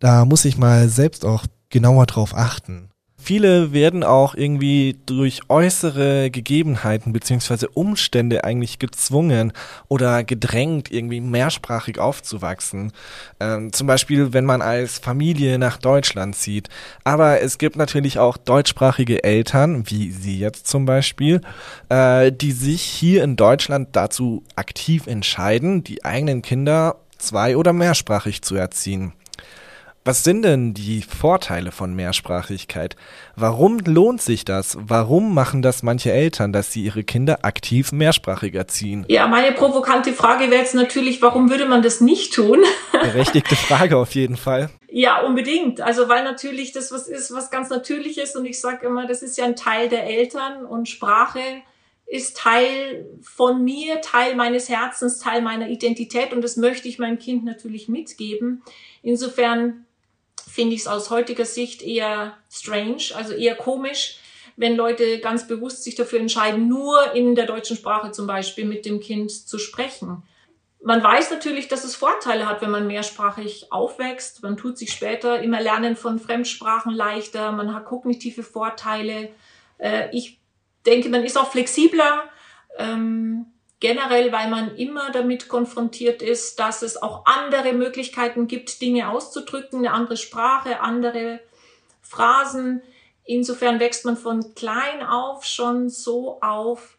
Da muss ich mal selbst auch genauer drauf achten. Viele werden auch irgendwie durch äußere Gegebenheiten beziehungsweise Umstände eigentlich gezwungen oder gedrängt, irgendwie mehrsprachig aufzuwachsen. Ähm, zum Beispiel, wenn man als Familie nach Deutschland zieht. Aber es gibt natürlich auch deutschsprachige Eltern, wie Sie jetzt zum Beispiel, äh, die sich hier in Deutschland dazu aktiv entscheiden, die eigenen Kinder zwei- oder mehrsprachig zu erziehen. Was sind denn die Vorteile von Mehrsprachigkeit? Warum lohnt sich das? Warum machen das manche Eltern, dass sie ihre Kinder aktiv mehrsprachig erziehen? Ja, meine provokante Frage wäre jetzt natürlich, warum würde man das nicht tun? Berechtigte Frage auf jeden Fall. Ja, unbedingt. Also weil natürlich das was ist, was ganz natürlich ist und ich sage immer, das ist ja ein Teil der Eltern und Sprache ist Teil von mir, Teil meines Herzens, Teil meiner Identität und das möchte ich meinem Kind natürlich mitgeben. Insofern finde ich es aus heutiger Sicht eher strange, also eher komisch, wenn Leute ganz bewusst sich dafür entscheiden, nur in der deutschen Sprache zum Beispiel mit dem Kind zu sprechen. Man weiß natürlich, dass es Vorteile hat, wenn man mehrsprachig aufwächst. Man tut sich später im Erlernen von Fremdsprachen leichter. Man hat kognitive Vorteile. Äh, ich denke, man ist auch flexibler. Ähm, Generell, weil man immer damit konfrontiert ist, dass es auch andere Möglichkeiten gibt, Dinge auszudrücken, eine andere Sprache, andere Phrasen. Insofern wächst man von klein auf schon so auf.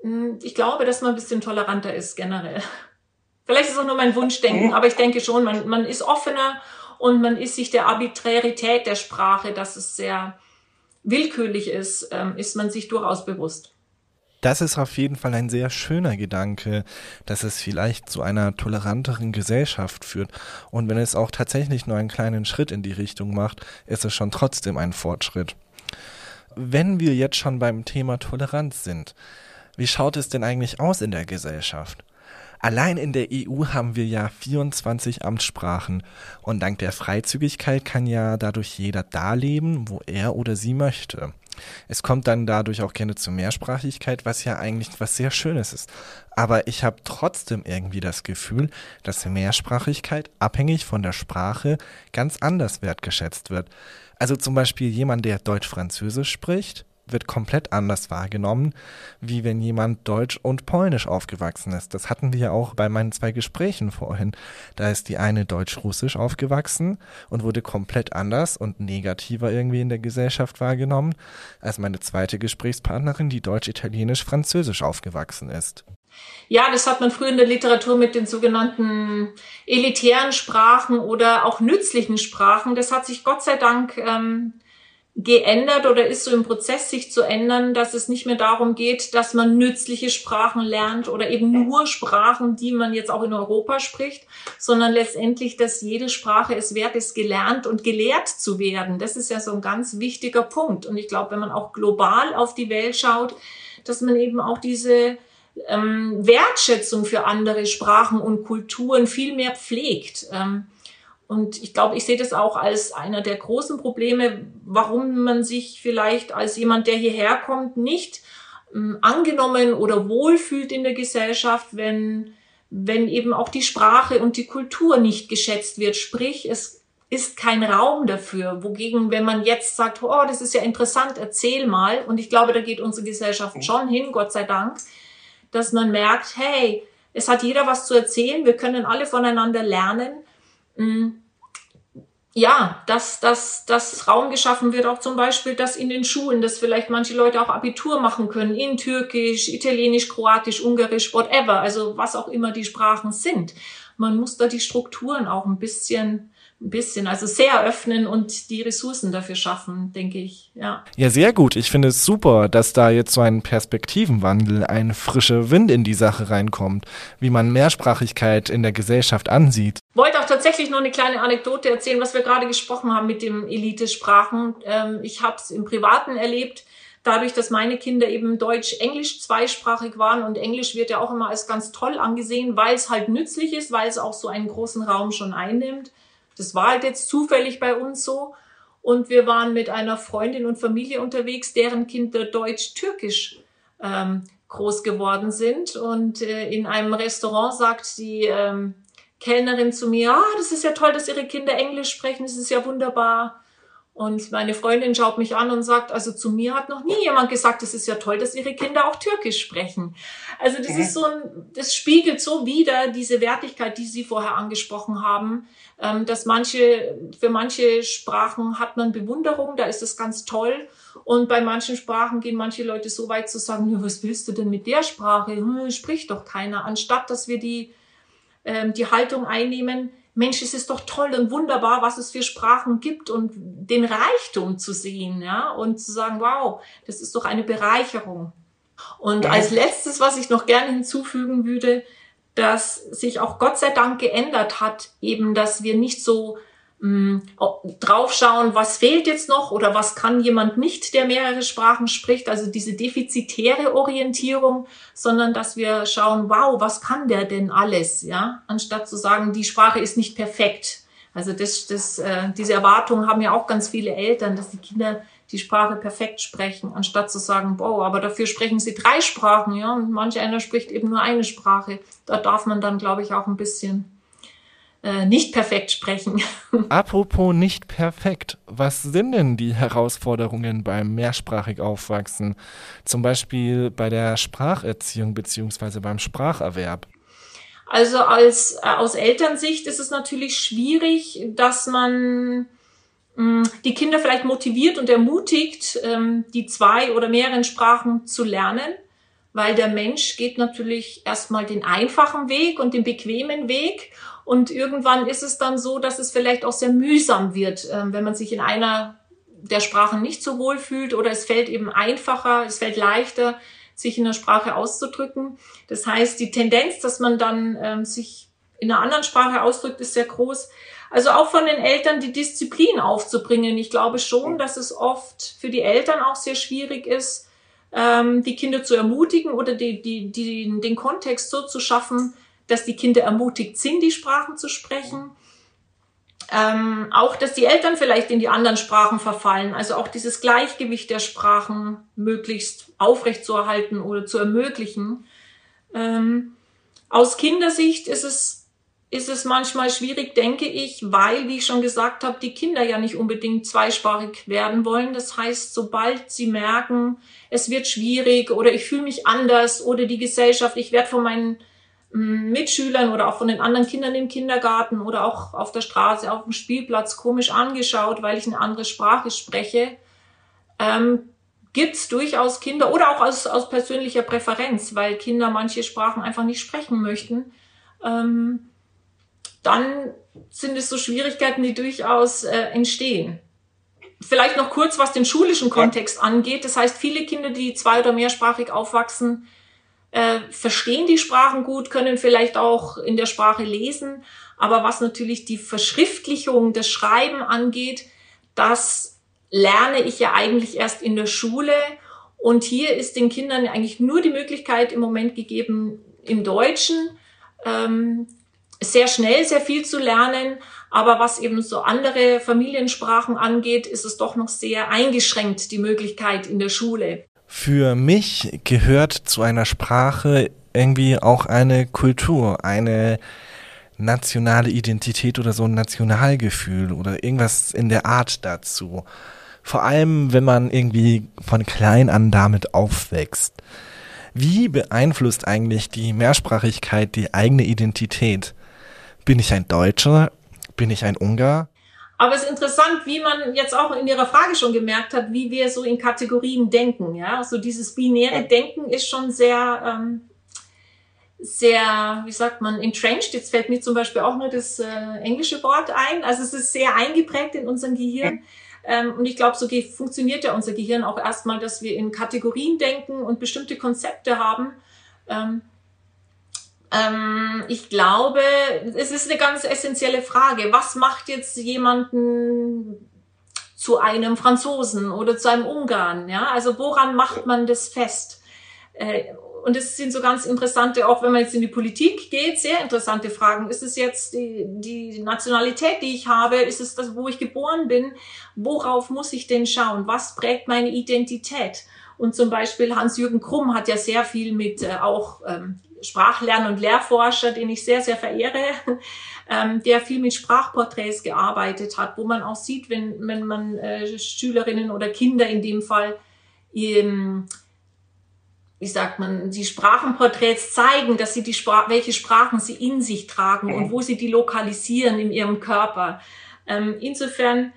Hm, ich glaube, dass man ein bisschen toleranter ist generell. Vielleicht ist es auch nur mein Wunschdenken, aber ich denke schon, man, man ist offener und man ist sich der Arbitrarität der Sprache, dass es sehr willkürlich ist, ähm, ist man sich durchaus bewusst. Das ist auf jeden Fall ein sehr schöner Gedanke, dass es vielleicht zu einer toleranteren Gesellschaft führt. Und wenn es auch tatsächlich nur einen kleinen Schritt in die Richtung macht, ist es schon trotzdem ein Fortschritt. Wenn wir jetzt schon beim Thema Toleranz sind, wie schaut es denn eigentlich aus in der Gesellschaft? Allein in der EU haben wir ja 24 Amtssprachen und dank der Freizügigkeit kann ja dadurch jeder da leben, wo er oder sie möchte. Es kommt dann dadurch auch gerne zur Mehrsprachigkeit, was ja eigentlich was sehr Schönes ist. Aber ich habe trotzdem irgendwie das Gefühl, dass Mehrsprachigkeit abhängig von der Sprache ganz anders wertgeschätzt wird. Also zum Beispiel jemand, der Deutsch-Französisch spricht, wird komplett anders wahrgenommen, wie wenn jemand Deutsch und Polnisch aufgewachsen ist. Das hatten wir ja auch bei meinen zwei Gesprächen vorhin. Da ist die eine Deutsch-Russisch aufgewachsen und wurde komplett anders und negativer irgendwie in der Gesellschaft wahrgenommen, als meine zweite Gesprächspartnerin, die Deutsch-Italienisch-Französisch aufgewachsen ist. Ja, das hat man früher in der Literatur mit den sogenannten elitären Sprachen oder auch nützlichen Sprachen. Das hat sich Gott sei Dank ähm, geändert oder ist so im Prozess, sich zu ändern, dass es nicht mehr darum geht, dass man nützliche Sprachen lernt oder eben nur Sprachen, die man jetzt auch in Europa spricht, sondern letztendlich, dass jede Sprache es wert ist, gelernt und gelehrt zu werden. Das ist ja so ein ganz wichtiger Punkt. Und ich glaube, wenn man auch global auf die Welt schaut, dass man eben auch diese ähm, Wertschätzung für andere Sprachen und Kulturen viel mehr pflegt. Ähm, und ich glaube, ich sehe das auch als einer der großen Probleme, warum man sich vielleicht als jemand, der hierher kommt, nicht ähm, angenommen oder wohlfühlt in der Gesellschaft, wenn, wenn eben auch die Sprache und die Kultur nicht geschätzt wird. Sprich, es ist kein Raum dafür. Wogegen, wenn man jetzt sagt, oh, das ist ja interessant, erzähl mal. Und ich glaube, da geht unsere Gesellschaft schon hin, Gott sei Dank, dass man merkt, hey, es hat jeder was zu erzählen, wir können alle voneinander lernen. Ja, dass, dass, dass Raum geschaffen wird, auch zum Beispiel, dass in den Schulen, dass vielleicht manche Leute auch Abitur machen können in Türkisch, Italienisch, Kroatisch, Ungarisch, whatever, also was auch immer die Sprachen sind. Man muss da die Strukturen auch ein bisschen ein bisschen, also sehr öffnen und die Ressourcen dafür schaffen, denke ich, ja. Ja, sehr gut. Ich finde es super, dass da jetzt so ein Perspektivenwandel, ein frischer Wind in die Sache reinkommt, wie man Mehrsprachigkeit in der Gesellschaft ansieht. Ich wollte auch tatsächlich noch eine kleine Anekdote erzählen, was wir gerade gesprochen haben mit dem Elite-Sprachen. Ähm, ich habe es im Privaten erlebt, dadurch, dass meine Kinder eben Deutsch-Englisch zweisprachig waren und Englisch wird ja auch immer als ganz toll angesehen, weil es halt nützlich ist, weil es auch so einen großen Raum schon einnimmt. Das war halt jetzt zufällig bei uns so. Und wir waren mit einer Freundin und Familie unterwegs, deren Kinder Deutsch-Türkisch ähm, groß geworden sind. Und äh, in einem Restaurant sagt die ähm, Kellnerin zu mir, ah, das ist ja toll, dass Ihre Kinder Englisch sprechen, das ist ja wunderbar. Und meine Freundin schaut mich an und sagt, also zu mir hat noch nie jemand gesagt, es ist ja toll, dass ihre Kinder auch Türkisch sprechen. Also das mhm. ist so ein, das spiegelt so wieder diese Wertigkeit, die Sie vorher angesprochen haben, ähm, dass manche, für manche Sprachen hat man Bewunderung, da ist es ganz toll. Und bei manchen Sprachen gehen manche Leute so weit zu sagen, ja, was willst du denn mit der Sprache? Hm, spricht doch keiner. Anstatt, dass wir die, ähm, die Haltung einnehmen, Mensch, es ist doch toll und wunderbar, was es für Sprachen gibt und den Reichtum zu sehen, ja, und zu sagen, wow, das ist doch eine Bereicherung. Und als letztes, was ich noch gerne hinzufügen würde, dass sich auch Gott sei Dank geändert hat, eben, dass wir nicht so draufschauen, was fehlt jetzt noch oder was kann jemand nicht, der mehrere Sprachen spricht, also diese defizitäre Orientierung, sondern dass wir schauen, wow, was kann der denn alles, ja, anstatt zu sagen, die Sprache ist nicht perfekt. Also das, das, äh, diese Erwartungen haben ja auch ganz viele Eltern, dass die Kinder die Sprache perfekt sprechen, anstatt zu sagen, wow, aber dafür sprechen sie drei Sprachen, ja, und manch einer spricht eben nur eine Sprache. Da darf man dann, glaube ich, auch ein bisschen äh, nicht perfekt sprechen. Apropos nicht perfekt, was sind denn die Herausforderungen beim mehrsprachig aufwachsen? Zum Beispiel bei der Spracherziehung beziehungsweise beim Spracherwerb? Also als, äh, aus Elternsicht ist es natürlich schwierig, dass man mh, mm, die Kinder vielleicht motiviert und ermutigt, ähm, die zwei oder mehreren Sprachen zu lernen, weil der Mensch geht natürlich erstmal den einfachen Weg und den bequemen Weg und irgendwann ist es dann so, dass es vielleicht auch sehr mühsam wird, ähm, wenn man sich in einer der Sprachen nicht so wohl fühlt oder es fällt eben einfacher, es fällt leichter, sich in der Sprache auszudrücken. Das heißt, die Tendenz, dass man dann ähm, sich in einer anderen Sprache ausdrückt, ist sehr groß. Also auch von den Eltern die Disziplin aufzubringen. Ich glaube schon, dass es oft für die Eltern auch sehr schwierig ist, ähm, die Kinder zu ermutigen oder die, die, die, den Kontext so zu schaffen, dass die Kinder ermutigt sind, die Sprachen zu sprechen. Ähm, auch, dass die Eltern vielleicht in die anderen Sprachen verfallen. Also auch dieses Gleichgewicht der Sprachen möglichst aufrechtzuerhalten oder zu ermöglichen. Ähm, aus Kindersicht ist es ist es manchmal schwierig, denke ich, weil, wie ich schon gesagt habe, die Kinder ja nicht unbedingt zweisprachig werden wollen. Das heißt, sobald sie merken, es wird schwierig oder ich fühle mich anders oder die Gesellschaft, ich werde von meinen Mitschülern oder auch von den anderen Kindern im Kindergarten oder auch auf der Straße, auf dem Spielplatz komisch angeschaut, weil ich eine andere Sprache spreche, ähm, gibt durchaus Kinder oder auch aus, aus persönlicher Präferenz, weil Kinder manche Sprachen einfach nicht sprechen möchten. Ähm, dann sind es so Schwierigkeiten, die durchaus äh, entstehen. Vielleicht noch kurz, was den schulischen Kontext angeht. Das heißt, viele Kinder, die zwei- oder mehrsprachig aufwachsen, äh, verstehen die Sprachen gut, können vielleicht auch in der Sprache lesen. Aber was natürlich die Verschriftlichung, das Schreiben angeht, das lerne ich ja eigentlich erst in der Schule. Und hier ist den Kindern eigentlich nur die Möglichkeit im Moment gegeben, im Deutschen ähm, sehr schnell sehr viel zu lernen. Aber was eben so andere Familiensprachen angeht, ist es doch noch sehr eingeschränkt, die Möglichkeit in der Schule. Für mich gehört zu einer Sprache irgendwie auch eine Kultur, eine nationale Identität oder so ein Nationalgefühl oder irgendwas in der Art dazu. Vor allem, wenn man irgendwie von klein an damit aufwächst. Wie beeinflusst eigentlich die Mehrsprachigkeit die eigene Identität? Bin ich ein Deutscher? Bin ich ein Ungar? Aber es ist interessant, wie man jetzt auch in Ihrer Frage schon gemerkt hat, wie wir so in Kategorien denken. Ja, so dieses binäre Denken ist schon sehr, ähm, sehr, wie sagt man, entrenched. Jetzt fällt mir zum Beispiel auch nur das äh, englische Wort ein. Also es ist sehr eingeprägt in unserem Gehirn. Ähm, und ich glaube, so funktioniert ja unser Gehirn auch erstmal, dass wir in Kategorien denken und bestimmte Konzepte haben. Ähm, ähm, ich glaube, es ist eine ganz essentielle Frage. Was macht jetzt jemanden zu einem Franzosen oder zu einem Ungarn? Ja, also woran macht man das fest? Äh, und es sind so ganz interessante, auch wenn man jetzt in die Politik geht, sehr interessante Fragen. Ist es jetzt die, die Nationalität, die ich habe? Ist es das, wo ich geboren bin? Worauf muss ich denn schauen? Was prägt meine Identität? Und zum Beispiel Hans-Jürgen Krumm hat ja sehr viel mit äh, auch ähm, Sprachlern- und Lehrforscher, den ich sehr, sehr verehre, ähm, der viel mit Sprachporträts gearbeitet hat, wo man auch sieht, wenn, wenn man äh, Schülerinnen oder Kinder in dem Fall, ähm, wie sagt man, die Sprachenporträts zeigen, dass sie die Spra welche Sprachen sie in sich tragen und wo sie die lokalisieren in ihrem Körper. Ähm, insofern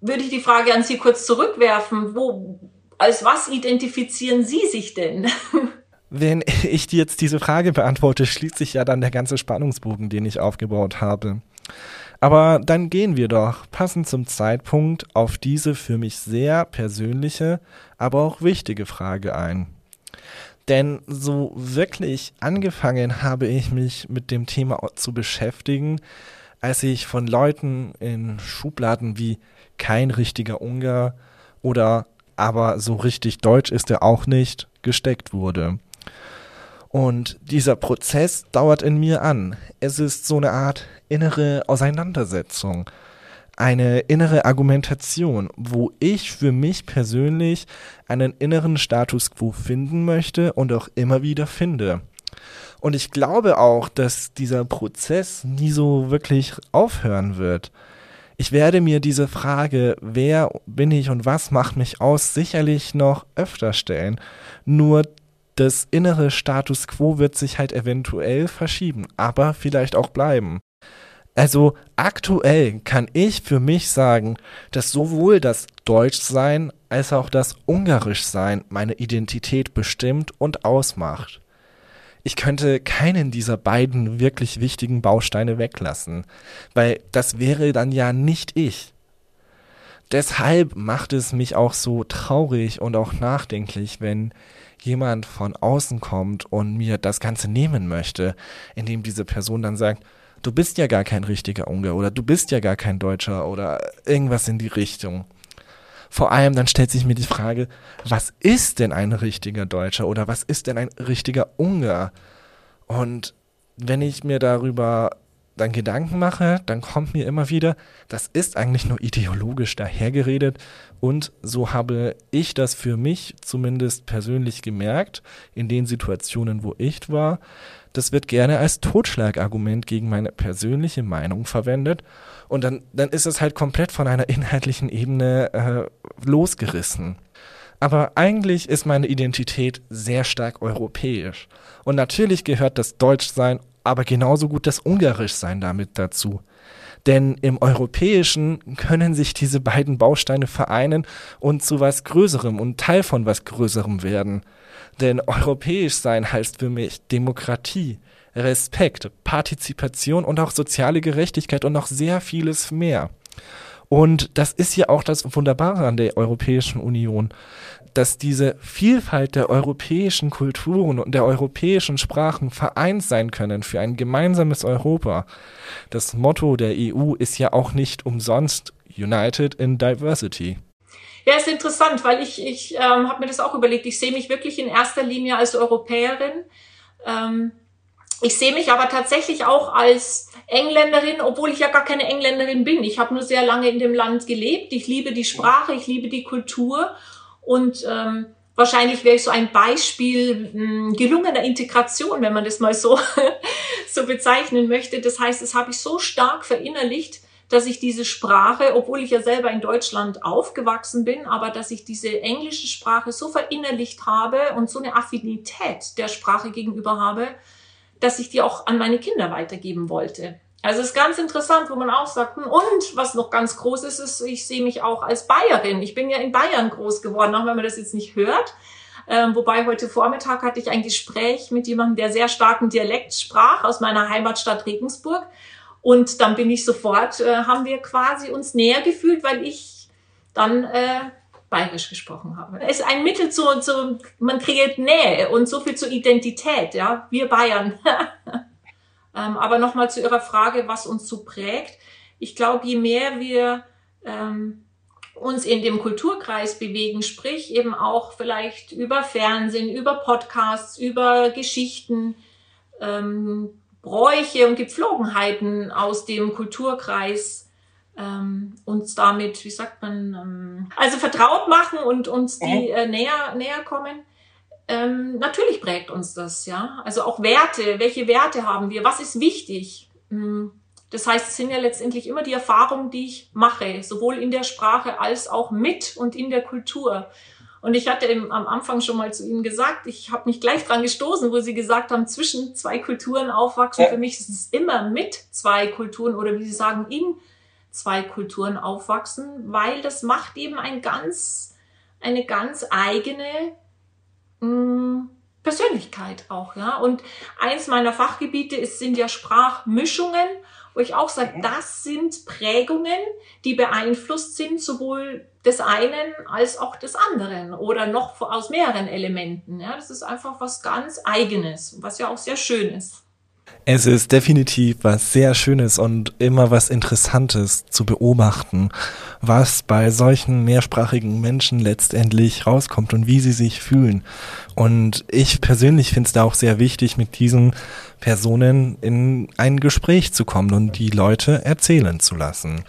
würde ich die Frage an Sie kurz zurückwerfen. Wo, als was identifizieren Sie sich denn? Wenn ich dir jetzt diese Frage beantworte, schließt sich ja dann der ganze Spannungsbogen, den ich aufgebaut habe. Aber dann gehen wir doch passend zum Zeitpunkt auf diese für mich sehr persönliche, aber auch wichtige Frage ein. Denn so wirklich angefangen habe ich mich mit dem Thema zu beschäftigen, als ich von Leuten in Schubladen wie kein richtiger Ungar oder aber so richtig deutsch ist er auch nicht gesteckt wurde. Und dieser Prozess dauert in mir an. Es ist so eine Art innere Auseinandersetzung, eine innere Argumentation, wo ich für mich persönlich einen inneren Status quo finden möchte und auch immer wieder finde. Und ich glaube auch, dass dieser Prozess nie so wirklich aufhören wird. Ich werde mir diese Frage, wer bin ich und was macht mich aus, sicherlich noch öfter stellen. Nur das innere Status quo wird sich halt eventuell verschieben, aber vielleicht auch bleiben. Also aktuell kann ich für mich sagen, dass sowohl das Deutschsein als auch das Ungarischsein meine Identität bestimmt und ausmacht. Ich könnte keinen dieser beiden wirklich wichtigen Bausteine weglassen, weil das wäre dann ja nicht ich. Deshalb macht es mich auch so traurig und auch nachdenklich, wenn jemand von außen kommt und mir das Ganze nehmen möchte, indem diese Person dann sagt, du bist ja gar kein richtiger Ungar oder du bist ja gar kein Deutscher oder irgendwas in die Richtung. Vor allem dann stellt sich mir die Frage, was ist denn ein richtiger Deutscher oder was ist denn ein richtiger Ungar? Und wenn ich mir darüber dann Gedanken mache, dann kommt mir immer wieder, das ist eigentlich nur ideologisch dahergeredet und so habe ich das für mich zumindest persönlich gemerkt, in den Situationen, wo ich war. Das wird gerne als Totschlagargument gegen meine persönliche Meinung verwendet und dann, dann ist es halt komplett von einer inhaltlichen Ebene äh, losgerissen. Aber eigentlich ist meine Identität sehr stark europäisch. Und natürlich gehört das Deutschsein aber genauso gut das Ungarischsein damit dazu. Denn im Europäischen können sich diese beiden Bausteine vereinen und zu was Größerem und Teil von was Größerem werden. Denn europäisch sein heißt für mich Demokratie, Respekt, Partizipation und auch soziale Gerechtigkeit und noch sehr vieles mehr. Und das ist ja auch das Wunderbare an der Europäischen Union dass diese Vielfalt der europäischen Kulturen und der europäischen Sprachen vereint sein können für ein gemeinsames Europa. Das Motto der EU ist ja auch nicht umsonst United in Diversity. Ja, ist interessant, weil ich, ich ähm, habe mir das auch überlegt. Ich sehe mich wirklich in erster Linie als Europäerin. Ähm, ich sehe mich aber tatsächlich auch als Engländerin, obwohl ich ja gar keine Engländerin bin. Ich habe nur sehr lange in dem Land gelebt. Ich liebe die Sprache, ich liebe die Kultur und ähm, wahrscheinlich wäre ich so ein Beispiel mh, hm, gelungener Integration, wenn man das mal so, so bezeichnen möchte. Das heißt, das habe ich so stark verinnerlicht, dass ich diese Sprache, obwohl ich ja selber in Deutschland aufgewachsen bin, aber dass ich diese englische Sprache so verinnerlicht habe und so eine Affinität der Sprache gegenüber habe, dass ich die auch an meine Kinder weitergeben wollte. Also ist ganz interessant, wo man auch sagt, hm, und was noch ganz groß ist, ist, ich sehe mich auch als Bayerin. Ich bin ja in Bayern groß geworden, auch wenn man das jetzt nicht hört. Ähm, wobei heute Vormittag hatte ich ein Gespräch mit jemandem, der sehr starken Dialekt sprach aus meiner Heimatstadt Regensburg. Und dann bin ich sofort, äh, haben wir quasi uns näher gefühlt, weil ich dann äh, bayerisch gesprochen habe. Es ist ein Mittel zu, zu, man kreiert Nähe und so viel zur Identität, ja. Wir Bayern. Ähm, aber nochmal zu Ihrer Frage, was uns so prägt. Ich glaube, je mehr wir ähm, uns in dem Kulturkreis bewegen, sprich eben auch vielleicht über Fernsehen, über Podcasts, über Geschichten, ähm, Bräuche und Gepflogenheiten aus dem Kulturkreis ähm, uns damit, wie sagt man, ähm, also vertraut machen und uns die äh, näher, näher kommen ähm, natürlich prägt uns das, ja. Also auch Werte, welche Werte haben wir, was ist wichtig? Hm, das heißt, es sind ja letztendlich immer die Erfahrungen, die ich mache, sowohl in der Sprache als auch mit und in der Kultur. Und ich hatte im, am Anfang schon mal zu Ihnen gesagt, ich habe mich gleich dran gestoßen, wo Sie gesagt haben, zwischen zwei Kulturen aufwachsen. Ja. Für mich ist es immer mit zwei Kulturen oder wie Sie sagen, in zwei Kulturen aufwachsen, weil das macht eben ein ganz, eine ganz eigene Mm, Persönlichkeit auch, ja. Und eins meiner Fachgebiete ist, sind ja Sprachmischungen, wo ich auch sage, das sind Prägungen, die beeinflusst sind, sowohl des einen als auch des anderen oder noch aus mehreren Elementen. Ja, das ist einfach was ganz Eigenes, was ja auch sehr schön ist. Es ist definitiv was sehr Schönes und immer was Interessantes zu beobachten, was bei solchen mehrsprachigen Menschen letztendlich rauskommt und wie sie sich fühlen. Und ich persönlich finde es da auch sehr wichtig, mit diesen Personen in ein Gespräch zu kommen und die Leute erzählen zu lassen.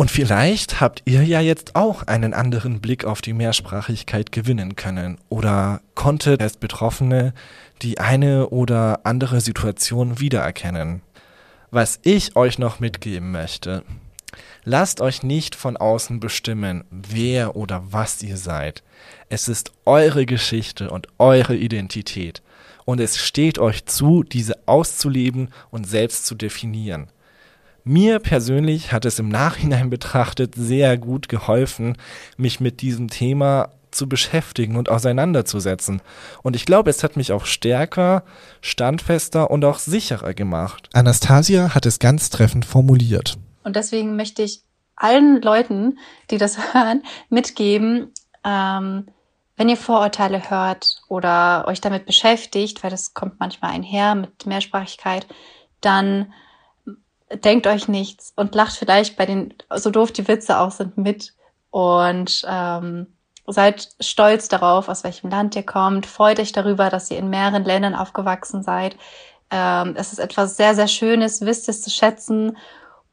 Und vielleicht habt ihr ja jetzt auch einen anderen Blick auf die Mehrsprachigkeit gewinnen können oder konntet als Betroffene die eine oder andere Situation wiedererkennen. Was ich euch noch mitgeben möchte, lasst euch nicht von außen bestimmen, wer oder was ihr seid. Es ist eure Geschichte und eure Identität und es steht euch zu, diese auszuleben und selbst zu definieren. Mir persönlich hat es im Nachhinein betrachtet sehr gut geholfen, mich mit diesem Thema zu beschäftigen und auseinanderzusetzen. Und ich glaube, es hat mich auch stärker, standfester und auch sicherer gemacht. Anastasia hat es ganz treffend formuliert. Und deswegen möchte ich allen Leuten, die das hören, mitgeben, ähm, Wenn ihr Vorurteile hört oder euch damit beschäftigt, weil das kommt manchmal einher mit Mehrsprachigkeit, dann denkt euch nichts und lacht vielleicht bei den, so doof die Witze auch sind, mit und ähm, seid stolz darauf, aus welchem Land ihr kommt. Freut euch darüber, dass ihr in mehreren Ländern aufgewachsen seid. Ähm, es ist etwas sehr, sehr Schönes, wisst es zu schätzen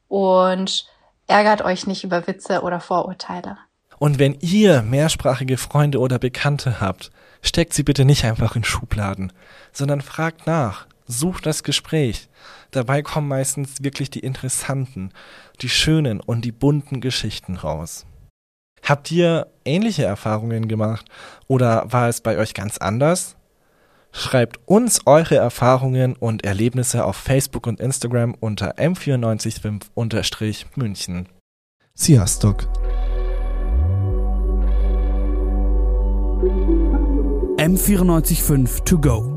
und ärgert euch nicht über Witze oder Vorurteile. Und wenn ihr mehrsprachige Freunde oder Bekannte habt, steckt sie bitte nicht einfach in Schubladen, sondern fragt nach, sucht das Gespräch. Dabei kommen meistens wirklich die interessanten, die schönen und die bunten Geschichten raus. Habt ihr ähnliche Erfahrungen gemacht oder war es bei euch ganz anders? Schreibt uns eure Erfahrungen und Erlebnisse auf Facebook und Instagram unter m945-münchen. Sziasztok! M945 to go.